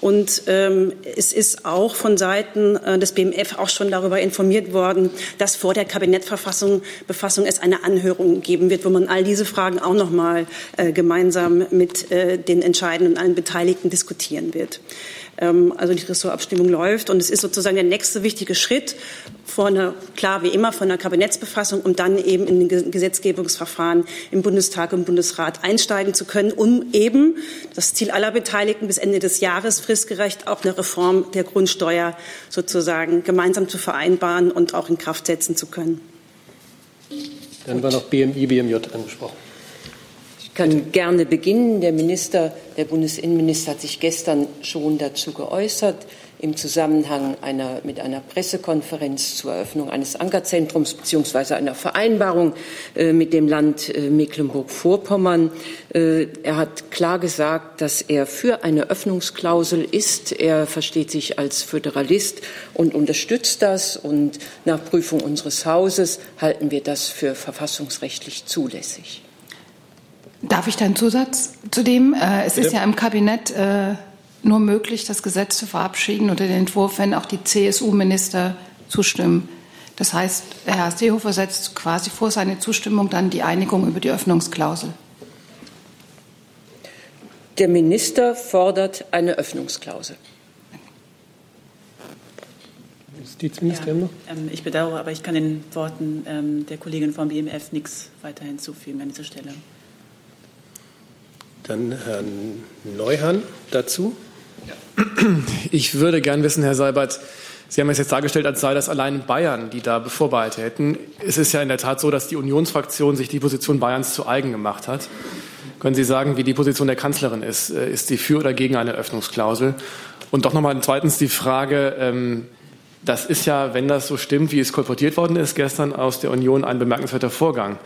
und ähm, es ist auch von Seiten äh, des BMF auch schon darüber informiert worden, dass vor der Kabinettverfassung Befassung es eine Anhörung geben wird, wo man all diese Fragen auch noch mal äh, gemeinsam mit äh, den Entscheidenden und allen Beteiligten diskutieren wird. Ähm, also die Ressortabstimmung läuft. Und es ist sozusagen der nächste wichtige Schritt vor einer, klar wie immer, von einer Kabinettsbefassung, um dann eben in den Gesetzgebungsverfahren im Bundestag und Bundesrat einsteigen zu können, um eben das Ziel aller Beteiligten bis Ende des Jahres fristgerecht auch eine Reform der Grundsteuer sozusagen gemeinsam zu vereinbaren und auch in Kraft setzen zu können. Dann war noch BMI, BMJ angesprochen kann gerne beginnen. Der Minister, der Bundesinnenminister hat sich gestern schon dazu geäußert im Zusammenhang einer, mit einer Pressekonferenz zur Eröffnung eines Ankerzentrums bzw. einer Vereinbarung äh, mit dem Land äh, Mecklenburg-Vorpommern. Äh, er hat klar gesagt, dass er für eine Öffnungsklausel ist. Er versteht sich als Föderalist und unterstützt das. Und nach Prüfung unseres Hauses halten wir das für verfassungsrechtlich zulässig. Darf ich da einen Zusatz zu dem? Äh, es ist ja im Kabinett äh, nur möglich, das Gesetz zu verabschieden oder den Entwurf, wenn auch die CSU-Minister zustimmen. Das heißt, Herr Seehofer setzt quasi vor seine Zustimmung dann die Einigung über die Öffnungsklausel. Der Minister fordert eine Öffnungsklausel. Justizministerium noch? Ja, ähm, ich bedauere, aber ich kann den Worten ähm, der Kollegin vom BMF nichts weiter hinzufügen an dieser Stelle. Dann Herrn Neuhan dazu. Ich würde gern wissen, Herr Seibert, Sie haben es jetzt dargestellt, als sei das allein Bayern, die da Vorbehalte hätten. Es ist ja in der Tat so, dass die Unionsfraktion sich die Position Bayerns zu eigen gemacht hat. Können Sie sagen, wie die Position der Kanzlerin ist? Äh, ist sie für oder gegen eine Öffnungsklausel? Und doch nochmal zweitens die Frage, ähm, das ist ja, wenn das so stimmt, wie es kolportiert worden ist gestern aus der Union, ein bemerkenswerter Vorgang,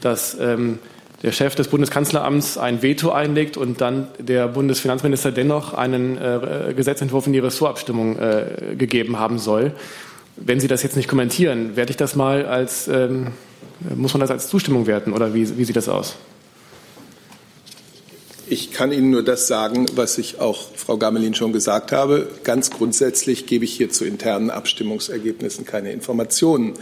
dass ähm, der Chef des Bundeskanzleramts ein Veto einlegt und dann der Bundesfinanzminister dennoch einen äh, Gesetzentwurf in die Ressortabstimmung äh, gegeben haben soll. Wenn Sie das jetzt nicht kommentieren, werde ich das mal als, ähm, muss man das als Zustimmung werten oder wie, wie sieht das aus? Ich kann Ihnen nur das sagen, was ich auch Frau Gamelin schon gesagt habe. Ganz grundsätzlich gebe ich hier zu internen Abstimmungsergebnissen keine Informationen.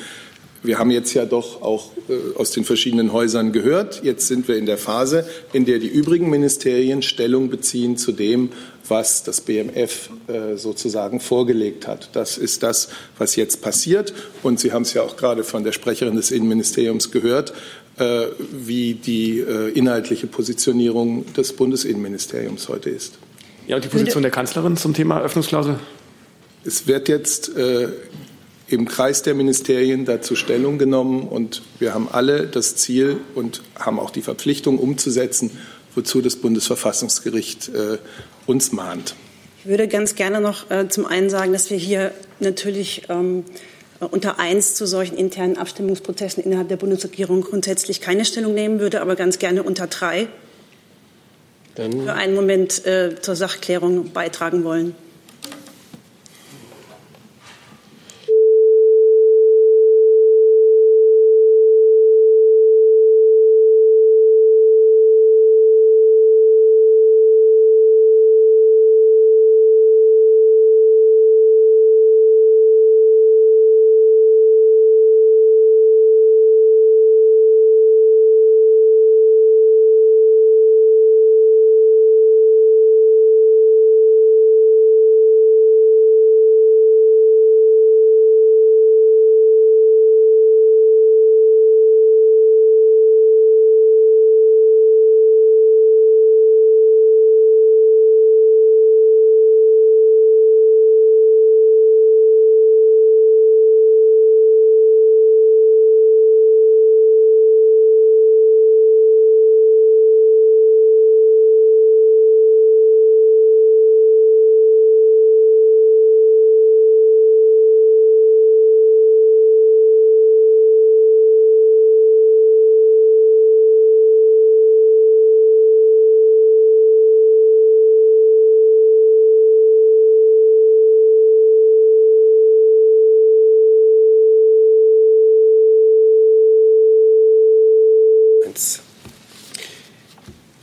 Wir haben jetzt ja doch auch äh, aus den verschiedenen Häusern gehört. Jetzt sind wir in der Phase, in der die übrigen Ministerien Stellung beziehen zu dem, was das BMF äh, sozusagen vorgelegt hat. Das ist das, was jetzt passiert. Und Sie haben es ja auch gerade von der Sprecherin des Innenministeriums gehört, äh, wie die äh, inhaltliche Positionierung des Bundesinnenministeriums heute ist. Ja, und die Position der Kanzlerin zum Thema Öffnungsklausel? Es wird jetzt äh, im Kreis der Ministerien dazu Stellung genommen und wir haben alle das Ziel und haben auch die Verpflichtung umzusetzen, wozu das Bundesverfassungsgericht äh, uns mahnt. Ich würde ganz gerne noch äh, zum einen sagen, dass wir hier natürlich ähm, unter eins zu solchen internen Abstimmungsprozessen innerhalb der Bundesregierung grundsätzlich keine Stellung nehmen würde, aber ganz gerne unter drei Dann für einen Moment äh, zur Sachklärung beitragen wollen.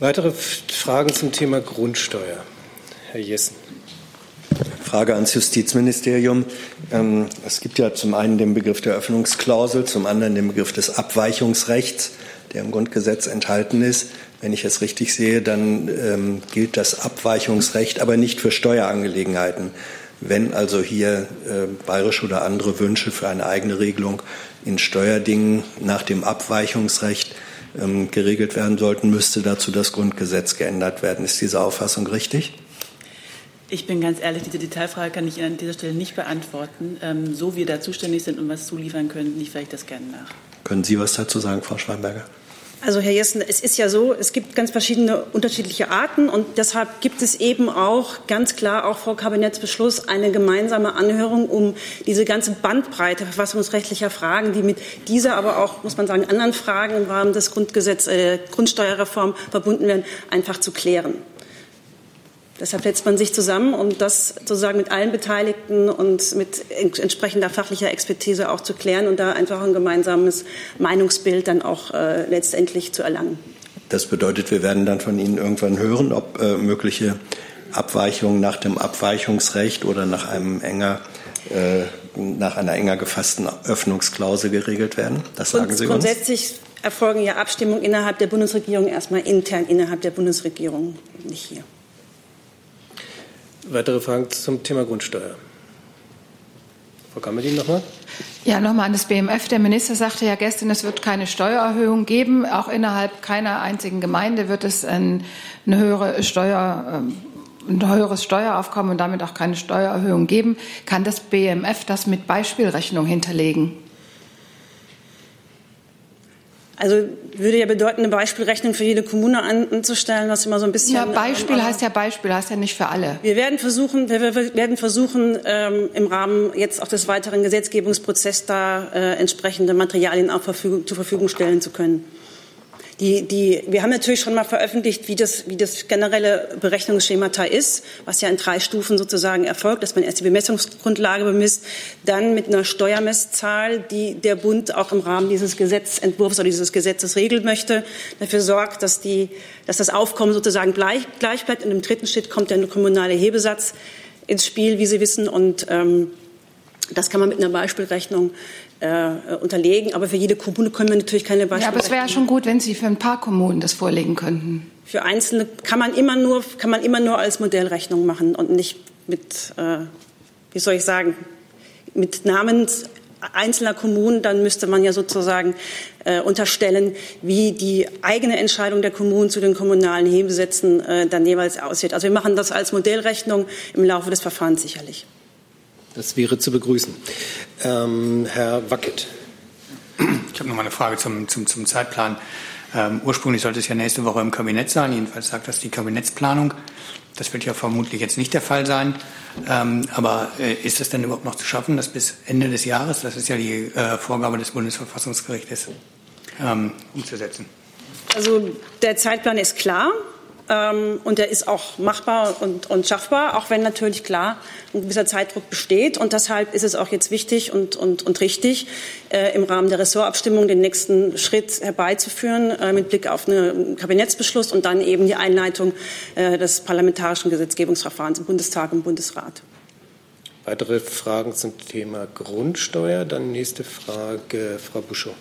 Weitere Fragen zum Thema Grundsteuer. Herr Jessen. Frage ans Justizministerium. Ähm, es gibt ja zum einen den Begriff der Öffnungsklausel, zum anderen den Begriff des Abweichungsrechts, der im Grundgesetz enthalten ist. Wenn ich es richtig sehe, dann ähm, gilt das Abweichungsrecht aber nicht für Steuerangelegenheiten. Wenn also hier äh, bayerische oder andere Wünsche für eine eigene Regelung in Steuerdingen nach dem Abweichungsrecht ähm, geregelt werden sollten, müsste dazu das Grundgesetz geändert werden. Ist diese Auffassung richtig? Ich bin ganz ehrlich, diese Detailfrage kann ich an dieser Stelle nicht beantworten. Ähm, so wie wir da zuständig sind und was zuliefern können, liefere ich das gerne nach. Können Sie was dazu sagen, Frau Schweinberger? Also Herr Jessen, es ist ja so, es gibt ganz verschiedene unterschiedliche Arten und deshalb gibt es eben auch ganz klar auch vor Kabinettsbeschluss eine gemeinsame Anhörung, um diese ganze Bandbreite verfassungsrechtlicher Fragen, die mit dieser, aber auch, muss man sagen, anderen Fragen im Rahmen des Grundgesetz, äh, Grundsteuerreform verbunden werden, einfach zu klären. Deshalb setzt man sich zusammen, um das sozusagen mit allen Beteiligten und mit entsprechender fachlicher Expertise auch zu klären und da einfach ein gemeinsames Meinungsbild dann auch äh, letztendlich zu erlangen. Das bedeutet, wir werden dann von Ihnen irgendwann hören, ob äh, mögliche Abweichungen nach dem Abweichungsrecht oder nach einem enger äh, nach einer enger gefassten Öffnungsklausel geregelt werden. Das sagen Sie uns. Grundsätzlich erfolgen ja Abstimmungen innerhalb der Bundesregierung erstmal intern innerhalb der Bundesregierung, nicht hier. Weitere Fragen zum Thema Grundsteuer? Frau Gamelin nochmal. Ja, nochmal an das BMF. Der Minister sagte ja gestern, es wird keine Steuererhöhung geben. Auch innerhalb keiner einzigen Gemeinde wird es eine höhere Steuer, ähm, ein höheres Steueraufkommen und damit auch keine Steuererhöhung geben. Kann das BMF das mit Beispielrechnung hinterlegen? Also würde ja bedeuten, eine Beispielrechnung für jede Kommune anzustellen, was immer so ein bisschen. Ja, Beispiel ähm, heißt ja Beispiel, heißt ja nicht für alle. Wir werden versuchen, wir werden versuchen, ähm, im Rahmen jetzt auch des weiteren Gesetzgebungsprozesses da äh, entsprechende Materialien auch Verfügung, zur Verfügung stellen zu können. Die, die, wir haben natürlich schon mal veröffentlicht, wie das, wie das generelle Berechnungsschemata ist, was ja in drei Stufen sozusagen erfolgt, dass man erst die Bemessungsgrundlage bemisst, dann mit einer Steuermesszahl, die der Bund auch im Rahmen dieses Gesetzentwurfs oder dieses Gesetzes regeln möchte, dafür sorgt, dass, die, dass das Aufkommen sozusagen gleich, gleich bleibt. Und im dritten Schritt kommt der kommunale Hebesatz ins Spiel, wie Sie wissen. Und ähm, das kann man mit einer Beispielrechnung äh, unterlegen. Aber für jede Kommune können wir natürlich keine Beispiele. Ja, aber es wäre ja schon gut, wenn Sie für ein paar Kommunen das vorlegen könnten. Für einzelne kann man immer nur, kann man immer nur als Modellrechnung machen und nicht mit, äh, wie soll ich sagen, mit Namen einzelner Kommunen. Dann müsste man ja sozusagen äh, unterstellen, wie die eigene Entscheidung der Kommunen zu den kommunalen Hebesätzen äh, dann jeweils aussieht. Also wir machen das als Modellrechnung im Laufe des Verfahrens sicherlich. Das wäre zu begrüßen. Ähm, Herr Wackett. Ich habe noch mal eine Frage zum, zum, zum Zeitplan. Ähm, ursprünglich sollte es ja nächste Woche im Kabinett sein. Jedenfalls sagt das die Kabinettsplanung. Das wird ja vermutlich jetzt nicht der Fall sein. Ähm, aber äh, ist es denn überhaupt noch zu schaffen, das bis Ende des Jahres, das ist ja die äh, Vorgabe des Bundesverfassungsgerichtes, ähm, umzusetzen? Also der Zeitplan ist klar. Ähm, und der ist auch machbar und, und, schaffbar, auch wenn natürlich klar ein gewisser Zeitdruck besteht. Und deshalb ist es auch jetzt wichtig und, und, und richtig, äh, im Rahmen der Ressortabstimmung den nächsten Schritt herbeizuführen äh, mit Blick auf einen Kabinettsbeschluss und dann eben die Einleitung äh, des parlamentarischen Gesetzgebungsverfahrens im Bundestag und Bundesrat. Weitere Fragen zum Thema Grundsteuer? Dann nächste Frage, Frau Buschow.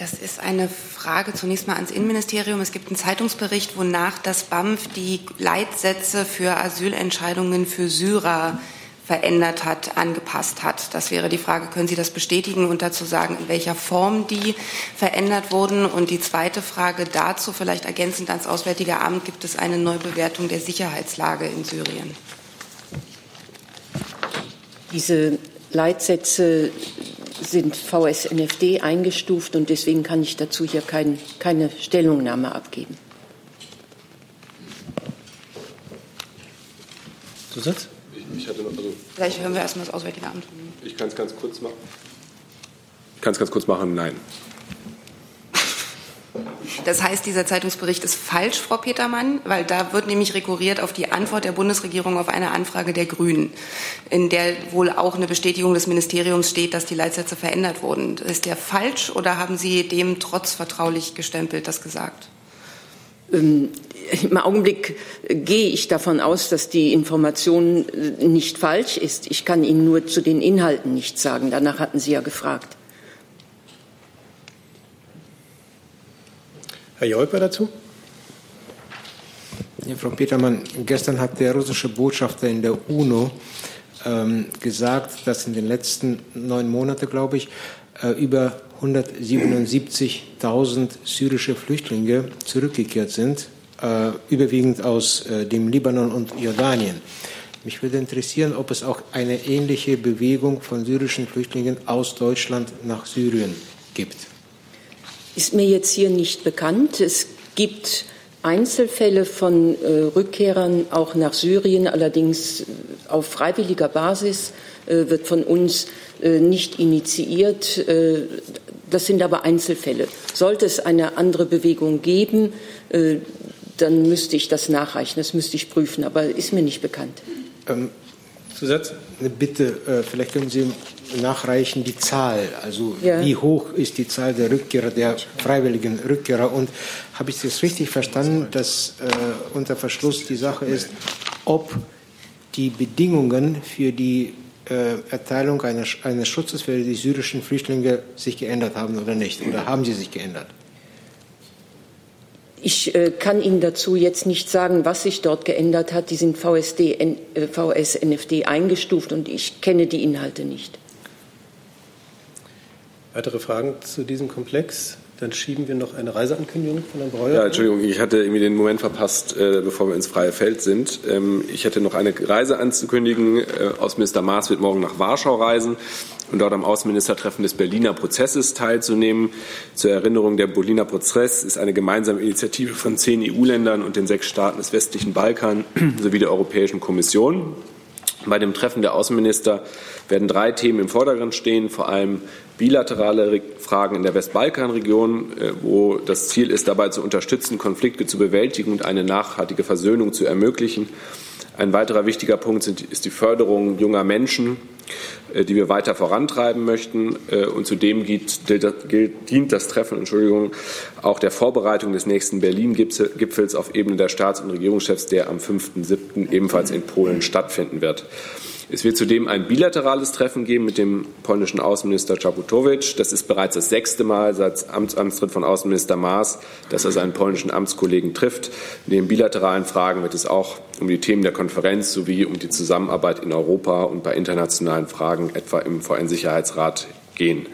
Das ist eine Frage zunächst mal ans Innenministerium. Es gibt einen Zeitungsbericht, wonach das BAMF die Leitsätze für Asylentscheidungen für Syrer verändert hat, angepasst hat. Das wäre die Frage, können Sie das bestätigen und dazu sagen, in welcher Form die verändert wurden? Und die zweite Frage dazu, vielleicht ergänzend ans Auswärtige Amt, gibt es eine Neubewertung der Sicherheitslage in Syrien? Diese Leitsätze sind VSNFD eingestuft und deswegen kann ich dazu hier kein, keine Stellungnahme abgeben. Zusatz? Ich, ich hatte noch, also Vielleicht hören wir erstmal das Auswärtige Amt. Ich kann es ganz kurz machen. Ich kann es ganz kurz machen, nein. Das heißt, dieser Zeitungsbericht ist falsch, Frau Petermann, weil da wird nämlich rekurriert auf die Antwort der Bundesregierung auf eine Anfrage der Grünen, in der wohl auch eine Bestätigung des Ministeriums steht, dass die Leitsätze verändert wurden. Ist der falsch oder haben Sie dem trotz vertraulich gestempelt das gesagt? Ähm, Im Augenblick gehe ich davon aus, dass die Information äh, nicht falsch ist. Ich kann Ihnen nur zu den Inhalten nichts sagen. Danach hatten Sie ja gefragt. Herr Jolper dazu? Ja, Frau Petermann, gestern hat der russische Botschafter in der UNO ähm, gesagt, dass in den letzten neun Monaten, glaube ich, äh, über 177.000 syrische Flüchtlinge zurückgekehrt sind, äh, überwiegend aus äh, dem Libanon und Jordanien. Mich würde interessieren, ob es auch eine ähnliche Bewegung von syrischen Flüchtlingen aus Deutschland nach Syrien gibt ist mir jetzt hier nicht bekannt. Es gibt Einzelfälle von äh, Rückkehrern auch nach Syrien, allerdings äh, auf freiwilliger Basis, äh, wird von uns äh, nicht initiiert. Äh, das sind aber Einzelfälle. Sollte es eine andere Bewegung geben, äh, dann müsste ich das nachreichen, das müsste ich prüfen, aber ist mir nicht bekannt. Ähm, Zusatz? Eine Bitte, vielleicht können Sie nachreichen die Zahl, also ja. wie hoch ist die Zahl der Rückkehrer, der freiwilligen Rückkehrer. Und habe ich das richtig verstanden, dass äh, unter Verschluss die Sache ist, ob die Bedingungen für die äh, Erteilung eines, eines Schutzes für die syrischen Flüchtlinge sich geändert haben oder nicht? Oder haben sie sich geändert? Ich äh, kann Ihnen dazu jetzt nicht sagen, was sich dort geändert hat. Die sind VSD, äh, VSNFD eingestuft und ich kenne die Inhalte nicht. Weitere Fragen zu diesem Komplex? Dann schieben wir noch eine Reiseankündigung von Herrn Breuer. Ja, Entschuldigung, ich hatte irgendwie den Moment verpasst, äh, bevor wir ins freie Feld sind. Ähm, ich hätte noch eine Reise anzukündigen. Äh, Außenminister Maas wird morgen nach Warschau reisen und dort am Außenministertreffen des Berliner Prozesses teilzunehmen. Zur Erinnerung, der Berliner Prozess ist eine gemeinsame Initiative von zehn EU-Ländern und den sechs Staaten des westlichen Balkan sowie der Europäischen Kommission. Bei dem Treffen der Außenminister werden drei Themen im Vordergrund stehen, vor allem bilaterale Fragen in der Westbalkanregion, äh, wo das Ziel ist, dabei zu unterstützen, Konflikte zu bewältigen und eine nachhaltige Versöhnung zu ermöglichen. Ein weiterer wichtiger Punkt ist die Förderung junger Menschen, äh, die wir weiter vorantreiben möchten. Äh, und zudem dient das Treffen Entschuldigung, auch der Vorbereitung des nächsten Berlin-Gipfels auf Ebene der Staats- und Regierungschefs, der am 5.7. ebenfalls in Polen stattfinden wird. Es wird zudem ein bilaterales Treffen geben mit dem polnischen Außenminister Czaputowicz. Das ist bereits das sechste Mal seit Amtsantritt von Außenminister Maas, dass er seinen polnischen Amtskollegen trifft. Neben bilateralen Fragen wird es auch um die Themen der Konferenz sowie um die Zusammenarbeit in Europa und bei internationalen Fragen, etwa im VN-Sicherheitsrat, gehen.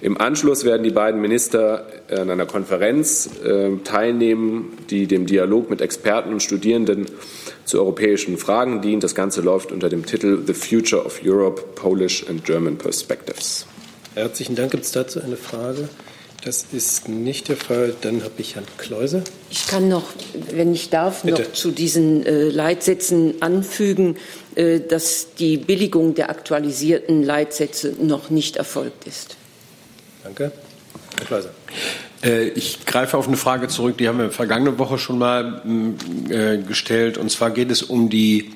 Im Anschluss werden die beiden Minister an einer Konferenz äh, teilnehmen, die dem Dialog mit Experten und Studierenden zu europäischen Fragen dient. Das Ganze läuft unter dem Titel The Future of Europe, Polish and German Perspectives. Herzlichen Dank. Gibt es dazu eine Frage? Das ist nicht der Fall. Dann habe ich Herrn Kleuse. Ich kann noch, wenn ich darf, Bitte. noch zu diesen äh, Leitsätzen anfügen, äh, dass die Billigung der aktualisierten Leitsätze noch nicht erfolgt ist. Danke. Herr Kleuse. Äh, ich greife auf eine Frage zurück, die haben wir vergangene Woche schon mal mm, äh, gestellt. Und zwar geht es um die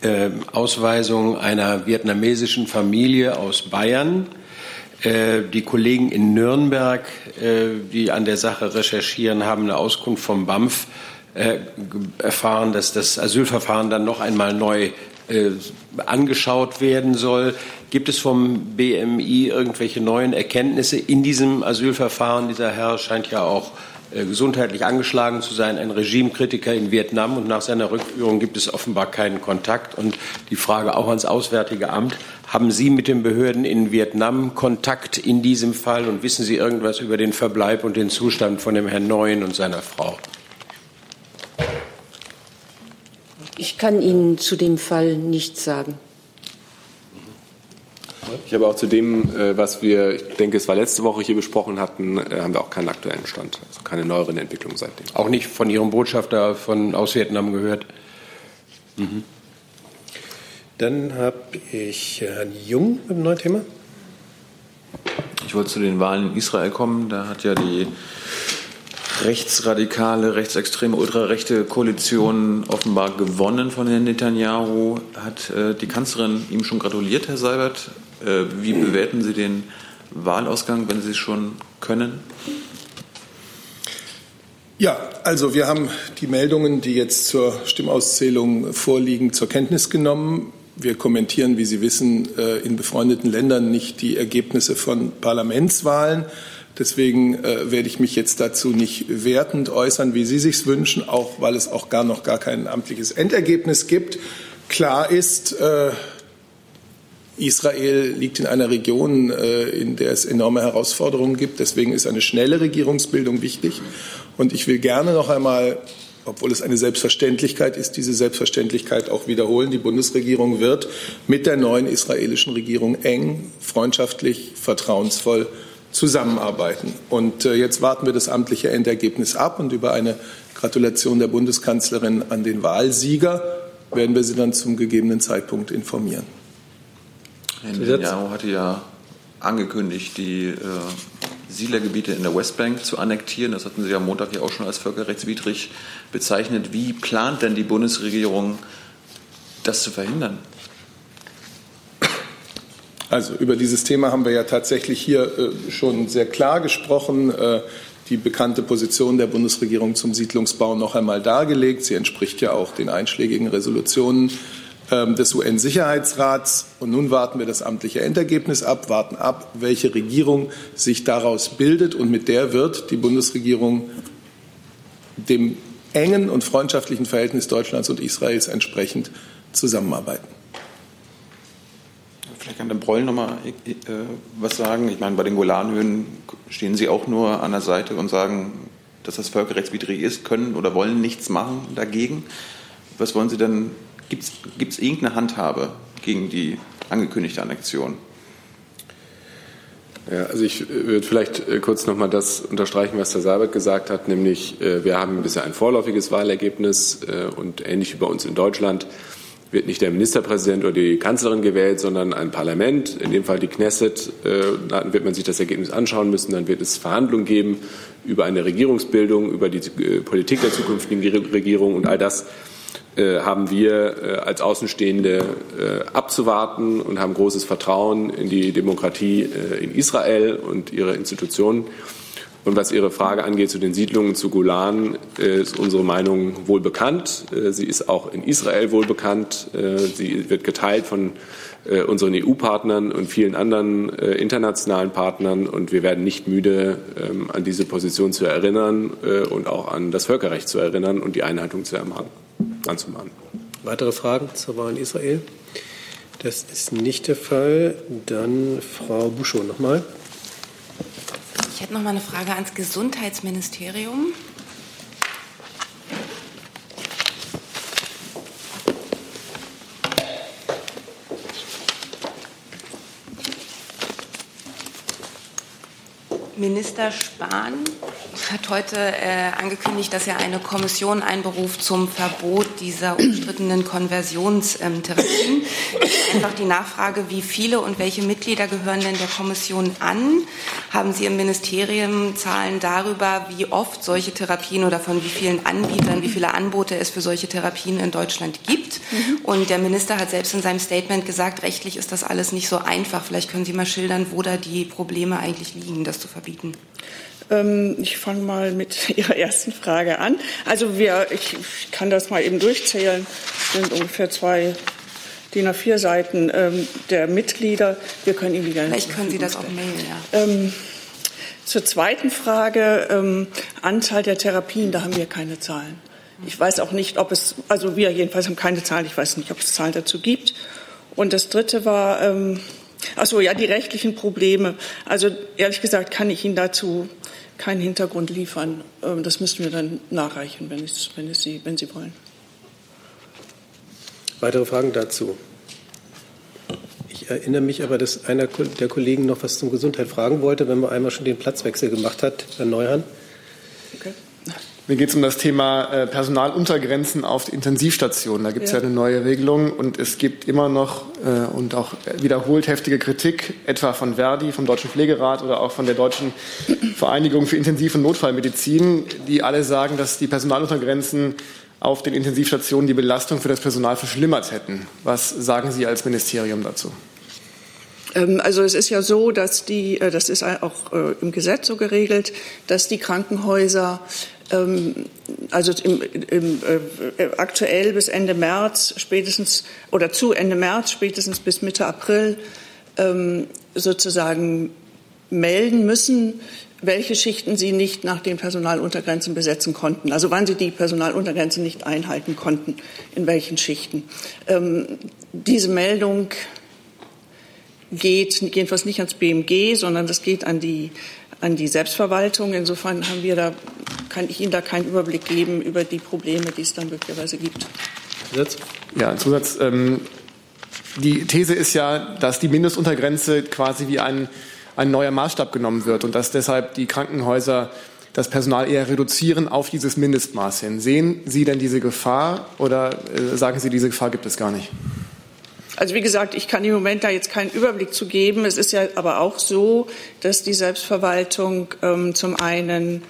äh, Ausweisung einer vietnamesischen Familie aus Bayern. Die Kollegen in Nürnberg, die an der Sache recherchieren, haben eine Auskunft vom BAMF erfahren, dass das Asylverfahren dann noch einmal neu angeschaut werden soll. Gibt es vom BMI irgendwelche neuen Erkenntnisse in diesem Asylverfahren? Dieser Herr scheint ja auch äh, gesundheitlich angeschlagen zu sein, ein Regimekritiker in Vietnam und nach seiner Rückführung gibt es offenbar keinen Kontakt. Und die Frage auch ans Auswärtige Amt, haben Sie mit den Behörden in Vietnam Kontakt in diesem Fall und wissen Sie irgendwas über den Verbleib und den Zustand von dem Herrn Neuen und seiner Frau? Ich kann Ihnen zu dem Fall nichts sagen. Ich habe auch zu dem, äh, was wir, ich denke, es war letzte Woche hier besprochen hatten, äh, haben wir auch keinen aktuellen Stand, also keine neueren Entwicklungen seitdem. Auch nicht von Ihrem Botschafter von aus Vietnam gehört? Mhm. Dann habe ich Herrn Jung mit einem neuen Thema. Ich wollte zu den Wahlen in Israel kommen. Da hat ja die rechtsradikale, rechtsextreme, ultrarechte Koalition offenbar gewonnen von Herrn Netanyahu. Hat äh, die Kanzlerin ihm schon gratuliert, Herr Seibert? Äh, wie bewerten Sie den Wahlausgang, wenn Sie es schon können? Ja, also wir haben die Meldungen, die jetzt zur Stimmauszählung vorliegen, zur Kenntnis genommen. Wir kommentieren, wie Sie wissen, äh, in befreundeten Ländern nicht die Ergebnisse von Parlamentswahlen. Deswegen äh, werde ich mich jetzt dazu nicht wertend äußern, wie Sie sich wünschen, auch weil es auch gar noch gar kein amtliches Endergebnis gibt. Klar ist, äh, Israel liegt in einer Region, in der es enorme Herausforderungen gibt. Deswegen ist eine schnelle Regierungsbildung wichtig. Und ich will gerne noch einmal, obwohl es eine Selbstverständlichkeit ist, diese Selbstverständlichkeit auch wiederholen. Die Bundesregierung wird mit der neuen israelischen Regierung eng, freundschaftlich, vertrauensvoll zusammenarbeiten. Und äh, jetzt warten wir das amtliche Endergebnis ab und über eine Gratulation der Bundeskanzlerin an den Wahlsieger werden wir Sie dann zum gegebenen Zeitpunkt informieren. Herr Netanyahu hatte ja angekündigt, die äh, Siedlergebiete in der Westbank zu annektieren. Das hatten Sie am Montag ja auch schon als völkerrechtswidrig bezeichnet. Wie plant denn die Bundesregierung, das zu verhindern? Also über dieses Thema haben wir ja tatsächlich hier äh, schon sehr klar gesprochen. Äh, die bekannte Position der Bundesregierung zum Siedlungsbau noch einmal dargelegt. Sie entspricht ja auch den einschlägigen Resolutionen des UN-Sicherheitsrats. Und nun warten wir das amtliche Endergebnis ab, warten ab, welche Regierung sich daraus bildet. Und mit der wird die Bundesregierung dem engen und freundschaftlichen Verhältnis Deutschlands und Israels entsprechend zusammenarbeiten. Vielleicht kann der Breul noch mal äh, was sagen. Ich meine, bei den Golanhöhen stehen Sie auch nur an der Seite und sagen, dass das völkerrechtswidrig ist, können oder wollen nichts machen dagegen. Was wollen Sie denn Gibt es irgendeine Handhabe gegen die angekündigte Annexion? Ja, also ich äh, würde vielleicht äh, kurz noch mal das unterstreichen, was Herr Seibert gesagt hat, nämlich äh, wir haben bisher ein vorläufiges Wahlergebnis und ähnlich wie bei uns in Deutschland wird nicht der Ministerpräsident oder die Kanzlerin gewählt, sondern ein Parlament, in dem Fall die Knesset. Dann wird man sich das Ergebnis anschauen müssen. Dann wird es Verhandlungen geben über eine Regierungsbildung, über die Politik der zukünftigen Regierung und all das haben wir als Außenstehende abzuwarten und haben großes Vertrauen in die Demokratie in Israel und ihre Institutionen. Und was Ihre Frage angeht zu den Siedlungen zu Golan, ist unsere Meinung wohl bekannt. Sie ist auch in Israel wohl bekannt. Sie wird geteilt von unseren EU-Partnern und vielen anderen internationalen Partnern. Und wir werden nicht müde, an diese Position zu erinnern und auch an das Völkerrecht zu erinnern und die Einhaltung zu anzumahnen. Weitere Fragen zur Wahl in Israel? Das ist nicht der Fall. Dann Frau Buschow nochmal. Ich hätte noch mal eine Frage ans Gesundheitsministerium. Minister Spahn hat heute äh, angekündigt, dass er eine Kommission einberuft zum Verbot dieser umstrittenen Konversionstherapien. Einfach die Nachfrage, wie viele und welche Mitglieder gehören denn der Kommission an? Haben Sie im Ministerium Zahlen darüber, wie oft solche Therapien oder von wie vielen Anbietern, wie viele Anbote es für solche Therapien in Deutschland gibt? Und der Minister hat selbst in seinem Statement gesagt, rechtlich ist das alles nicht so einfach. Vielleicht können Sie mal schildern, wo da die Probleme eigentlich liegen, das zu verbieten. Ähm, ich fange mal mit Ihrer ersten Frage an. Also wir, ich, ich kann das mal eben durchzählen, sind ungefähr zwei DIN A4 Seiten ähm, der Mitglieder. Wir können Ihnen gerne. Vielleicht können Sie das auch mailen, ja. Ähm, zur zweiten Frage, ähm, Anzahl der Therapien, da haben wir keine Zahlen. Ich weiß auch nicht, ob es, also wir jedenfalls haben keine Zahlen, ich weiß nicht, ob es Zahlen dazu gibt. Und das dritte war, ähm, ach so, ja, die rechtlichen Probleme. Also ehrlich gesagt kann ich Ihnen dazu keinen Hintergrund liefern. Ähm, das müssen wir dann nachreichen, wenn, wenn, Sie, wenn Sie wollen. Weitere Fragen dazu? Ich erinnere mich aber, dass einer der Kollegen noch was zum Gesundheit fragen wollte, wenn man einmal schon den Platzwechsel gemacht hat, Herr Neuhan. Okay. Mir geht es um das Thema äh, Personaluntergrenzen auf Intensivstationen. Da gibt es ja. ja. eine neue Regelung und es gibt immer noch äh, und auch wiederholt heftige Kritik, etwa von Verdi, vom Deutschen Pflegerat oder auch von der Deutschen Vereinigung für Intensiv- und Notfallmedizin, die alle sagen, dass die Personaluntergrenzen auf den Intensivstationen die Belastung für das Personal verschlimmert hätten. Was sagen Sie als Ministerium dazu? Ähm, also es ist ja so, dass die, äh, das ist auch im Gesetz so geregelt, dass die Krankenhäuser also im, im, äh, aktuell bis Ende März spätestens oder zu Ende März spätestens bis Mitte April ähm, sozusagen melden müssen, welche Schichten sie nicht nach den Personaluntergrenzen besetzen konnten. Also wann sie die Personaluntergrenzen nicht einhalten konnten, in welchen Schichten. Ähm, diese Meldung geht jedenfalls nicht ans BMG, sondern das geht an die an die Selbstverwaltung. Insofern haben wir da, kann ich Ihnen da keinen Überblick geben über die Probleme, die es dann möglicherweise gibt. Zusatz? Ja, ein Zusatz. Ähm, die These ist ja, dass die Mindestuntergrenze quasi wie ein, ein neuer Maßstab genommen wird und dass deshalb die Krankenhäuser das Personal eher reduzieren auf dieses Mindestmaß hin. Sehen Sie denn diese Gefahr oder äh, sagen Sie, diese Gefahr gibt es gar nicht? Also wie gesagt, ich kann im Moment da jetzt keinen Überblick zu geben. Es ist ja aber auch so, dass die Selbstverwaltung ähm, zum einen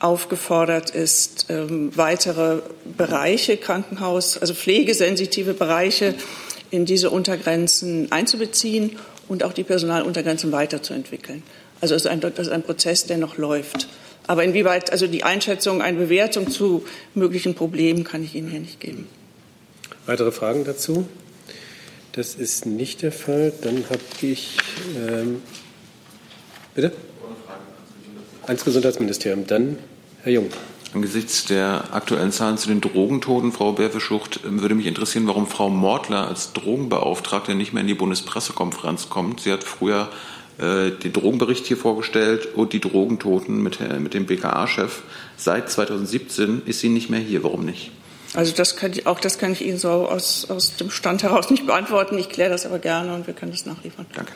aufgefordert ist, ähm, weitere Bereiche, Krankenhaus, also pflegesensitive Bereiche in diese Untergrenzen einzubeziehen und auch die Personaluntergrenzen weiterzuentwickeln. Also es ist ein, das ist ein Prozess, der noch läuft. Aber inwieweit, also die Einschätzung, eine Bewertung zu möglichen Problemen kann ich Ihnen hier nicht geben. Weitere Fragen dazu? Das ist nicht der Fall. Dann habe ich. Ähm, bitte? Ans Gesundheitsministerium. Dann Herr Jung. Angesichts der aktuellen Zahlen zu den Drogentoten, Frau Berfeschucht, würde mich interessieren, warum Frau Mortler als Drogenbeauftragte nicht mehr in die Bundespressekonferenz kommt. Sie hat früher äh, den Drogenbericht hier vorgestellt und die Drogentoten mit, mit dem BKA-Chef. Seit 2017 ist sie nicht mehr hier. Warum nicht? Also das kann ich, auch das kann ich Ihnen so aus, aus dem Stand heraus nicht beantworten. Ich kläre das aber gerne und wir können das nachliefern. Danke.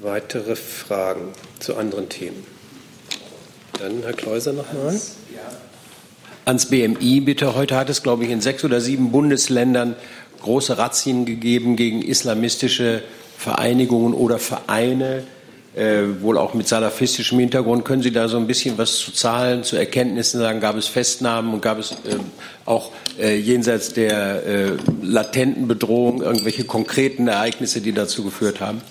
Weitere Fragen zu anderen Themen? Dann Herr Kleuser nochmal. ans BMI bitte. Heute hat es, glaube ich, in sechs oder sieben Bundesländern große Razzien gegeben gegen islamistische Vereinigungen oder Vereine, äh, wohl auch mit salafistischem Hintergrund. Können Sie da so ein bisschen was zu Zahlen, zu Erkenntnissen sagen? Gab es Festnahmen und gab es äh, auch äh, jenseits der äh, latenten Bedrohung irgendwelche konkreten Ereignisse, die dazu geführt haben?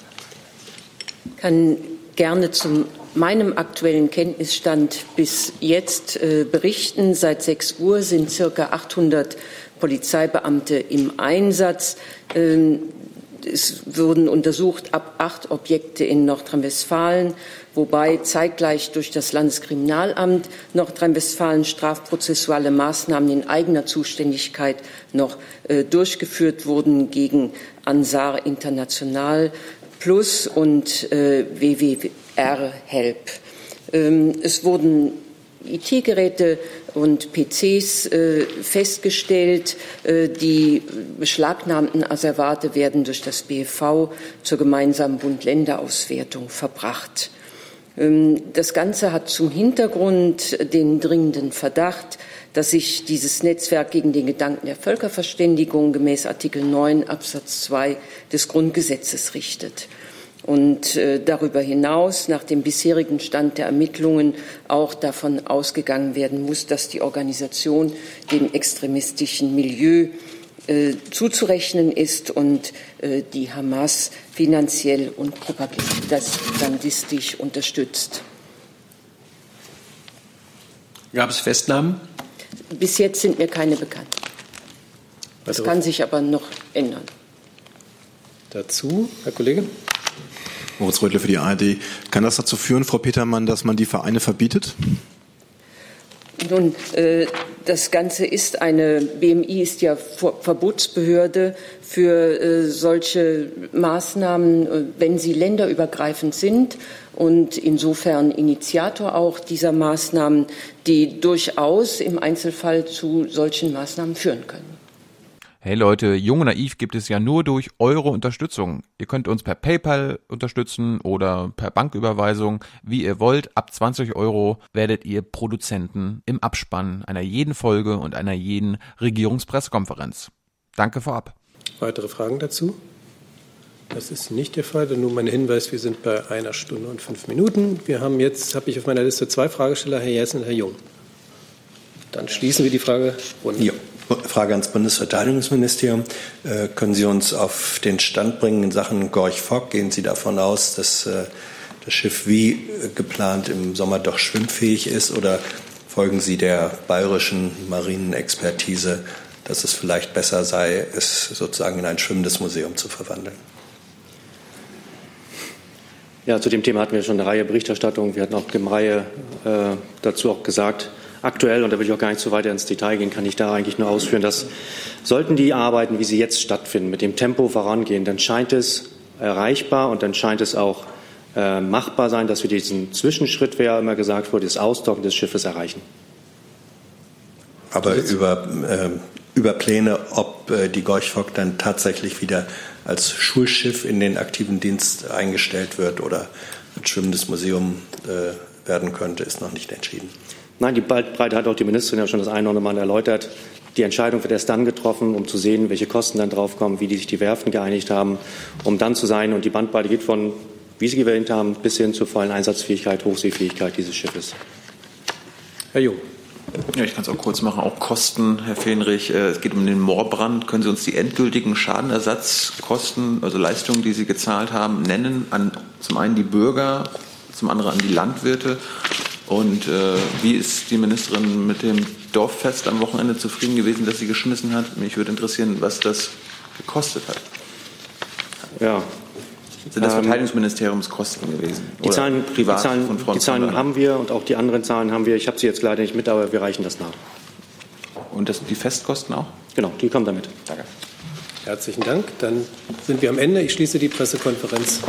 Ich kann gerne zum meinem aktuellen Kenntnisstand bis jetzt äh, berichten. Seit 6 Uhr sind circa 800 Polizeibeamte im Einsatz. Ähm, es wurden untersucht ab acht Objekte in Nordrhein-Westfalen, wobei zeitgleich durch das Landeskriminalamt Nordrhein-Westfalen strafprozessuale Maßnahmen in eigener Zuständigkeit noch äh, durchgeführt wurden gegen Ansar International Plus und äh, WWR Help. Ähm, es wurden IT-Geräte und PCs äh, festgestellt. Äh, die beschlagnahmten Asservate werden durch das BFV zur gemeinsamen Bund-Länder-Auswertung verbracht. Ähm, das Ganze hat zum Hintergrund den dringenden Verdacht, dass sich dieses Netzwerk gegen den Gedanken der Völkerverständigung gemäß Artikel 9 Absatz 2 des Grundgesetzes richtet und äh, darüber hinaus nach dem bisherigen Stand der Ermittlungen auch davon ausgegangen werden muss, dass die Organisation dem extremistischen Milieu äh, zuzurechnen ist und äh, die Hamas finanziell und propagandistisch unterstützt. Gab es Festnahmen? Bis jetzt sind mir keine bekannt. Das kann sich aber noch ändern. Dazu, Herr Kollege. Moritz Rödle für die ARD. Kann das dazu führen, Frau Petermann, dass man die Vereine verbietet? Nun, äh, das Ganze ist eine, BMI ist ja Verbotsbehörde für äh, solche Maßnahmen, äh, wenn sie länderübergreifend sind und insofern Initiator auch dieser Maßnahmen, die durchaus im Einzelfall zu solchen Maßnahmen führen können. Hey Leute, Jung und Naiv gibt es ja nur durch eure Unterstützung. Ihr könnt uns per PayPal unterstützen oder per Banküberweisung, wie ihr wollt. Ab 20 Euro werdet ihr Produzenten im Abspann einer jeden Folge und einer jeden Regierungspressekonferenz. Danke vorab. Weitere Fragen dazu? Das ist nicht der Fall. Dann nur mein Hinweis, wir sind bei einer Stunde und fünf Minuten. Wir haben jetzt, habe ich auf meiner Liste zwei Fragesteller, Herr Jessen und Herr Jung. Dann schließen wir die Fragerunde. Ja. Frage ans Bundesverteidigungsministerium. Äh, können Sie uns auf den Stand bringen in Sachen Gorch Fock? Gehen Sie davon aus, dass äh, das Schiff wie äh, geplant im Sommer doch schwimmfähig ist oder folgen Sie der bayerischen Marinenexpertise, dass es vielleicht besser sei, es sozusagen in ein schwimmendes Museum zu verwandeln? Ja, zu dem Thema hatten wir schon eine Reihe Berichterstattungen. Wir hatten auch im Reihe äh, dazu auch gesagt, Aktuell, und da will ich auch gar nicht so weiter ins Detail gehen, kann ich da eigentlich nur ausführen, dass sollten die Arbeiten, wie sie jetzt stattfinden, mit dem Tempo vorangehen, dann scheint es erreichbar und dann scheint es auch äh, machbar sein, dass wir diesen Zwischenschritt, wie ja immer gesagt wurde, das Ausdocken des Schiffes erreichen. Aber über, äh, über Pläne, ob äh, die Gorchfock dann tatsächlich wieder als Schulschiff in den aktiven Dienst eingestellt wird oder als schwimmendes Museum äh, werden könnte, ist noch nicht entschieden. Nein, die Bandbreite hat auch die Ministerin ja schon das eine oder andere Mal erläutert. Die Entscheidung wird erst dann getroffen, um zu sehen, welche Kosten dann draufkommen, wie die sich die Werften geeinigt haben, um dann zu sein. Und die Bandbreite geht von, wie Sie gewählt haben, bis hin zur vollen Einsatzfähigkeit, Hochseefähigkeit dieses Schiffes. Herr Jung. Ja, ich kann es auch kurz machen. Auch Kosten, Herr Fähnrich. Äh, es geht um den Moorbrand. Können Sie uns die endgültigen Schadenersatzkosten, also Leistungen, die Sie gezahlt haben, nennen? An zum einen die Bürger, zum anderen an die Landwirte und äh, wie ist die Ministerin mit dem Dorffest am Wochenende zufrieden gewesen, das sie geschmissen hat? Mich würde interessieren, was das gekostet hat. Ja. Sind das ähm, Verteidigungsministeriumskosten gewesen? Die Zahlen, privat die Zahlen, von die Zahlen haben wir und auch die anderen Zahlen haben wir. Ich habe sie jetzt leider nicht mit, aber wir reichen das nach. Und das, die Festkosten auch? Genau, die kommen damit. Danke. Herzlichen Dank. Dann sind wir am Ende. Ich schließe die Pressekonferenz.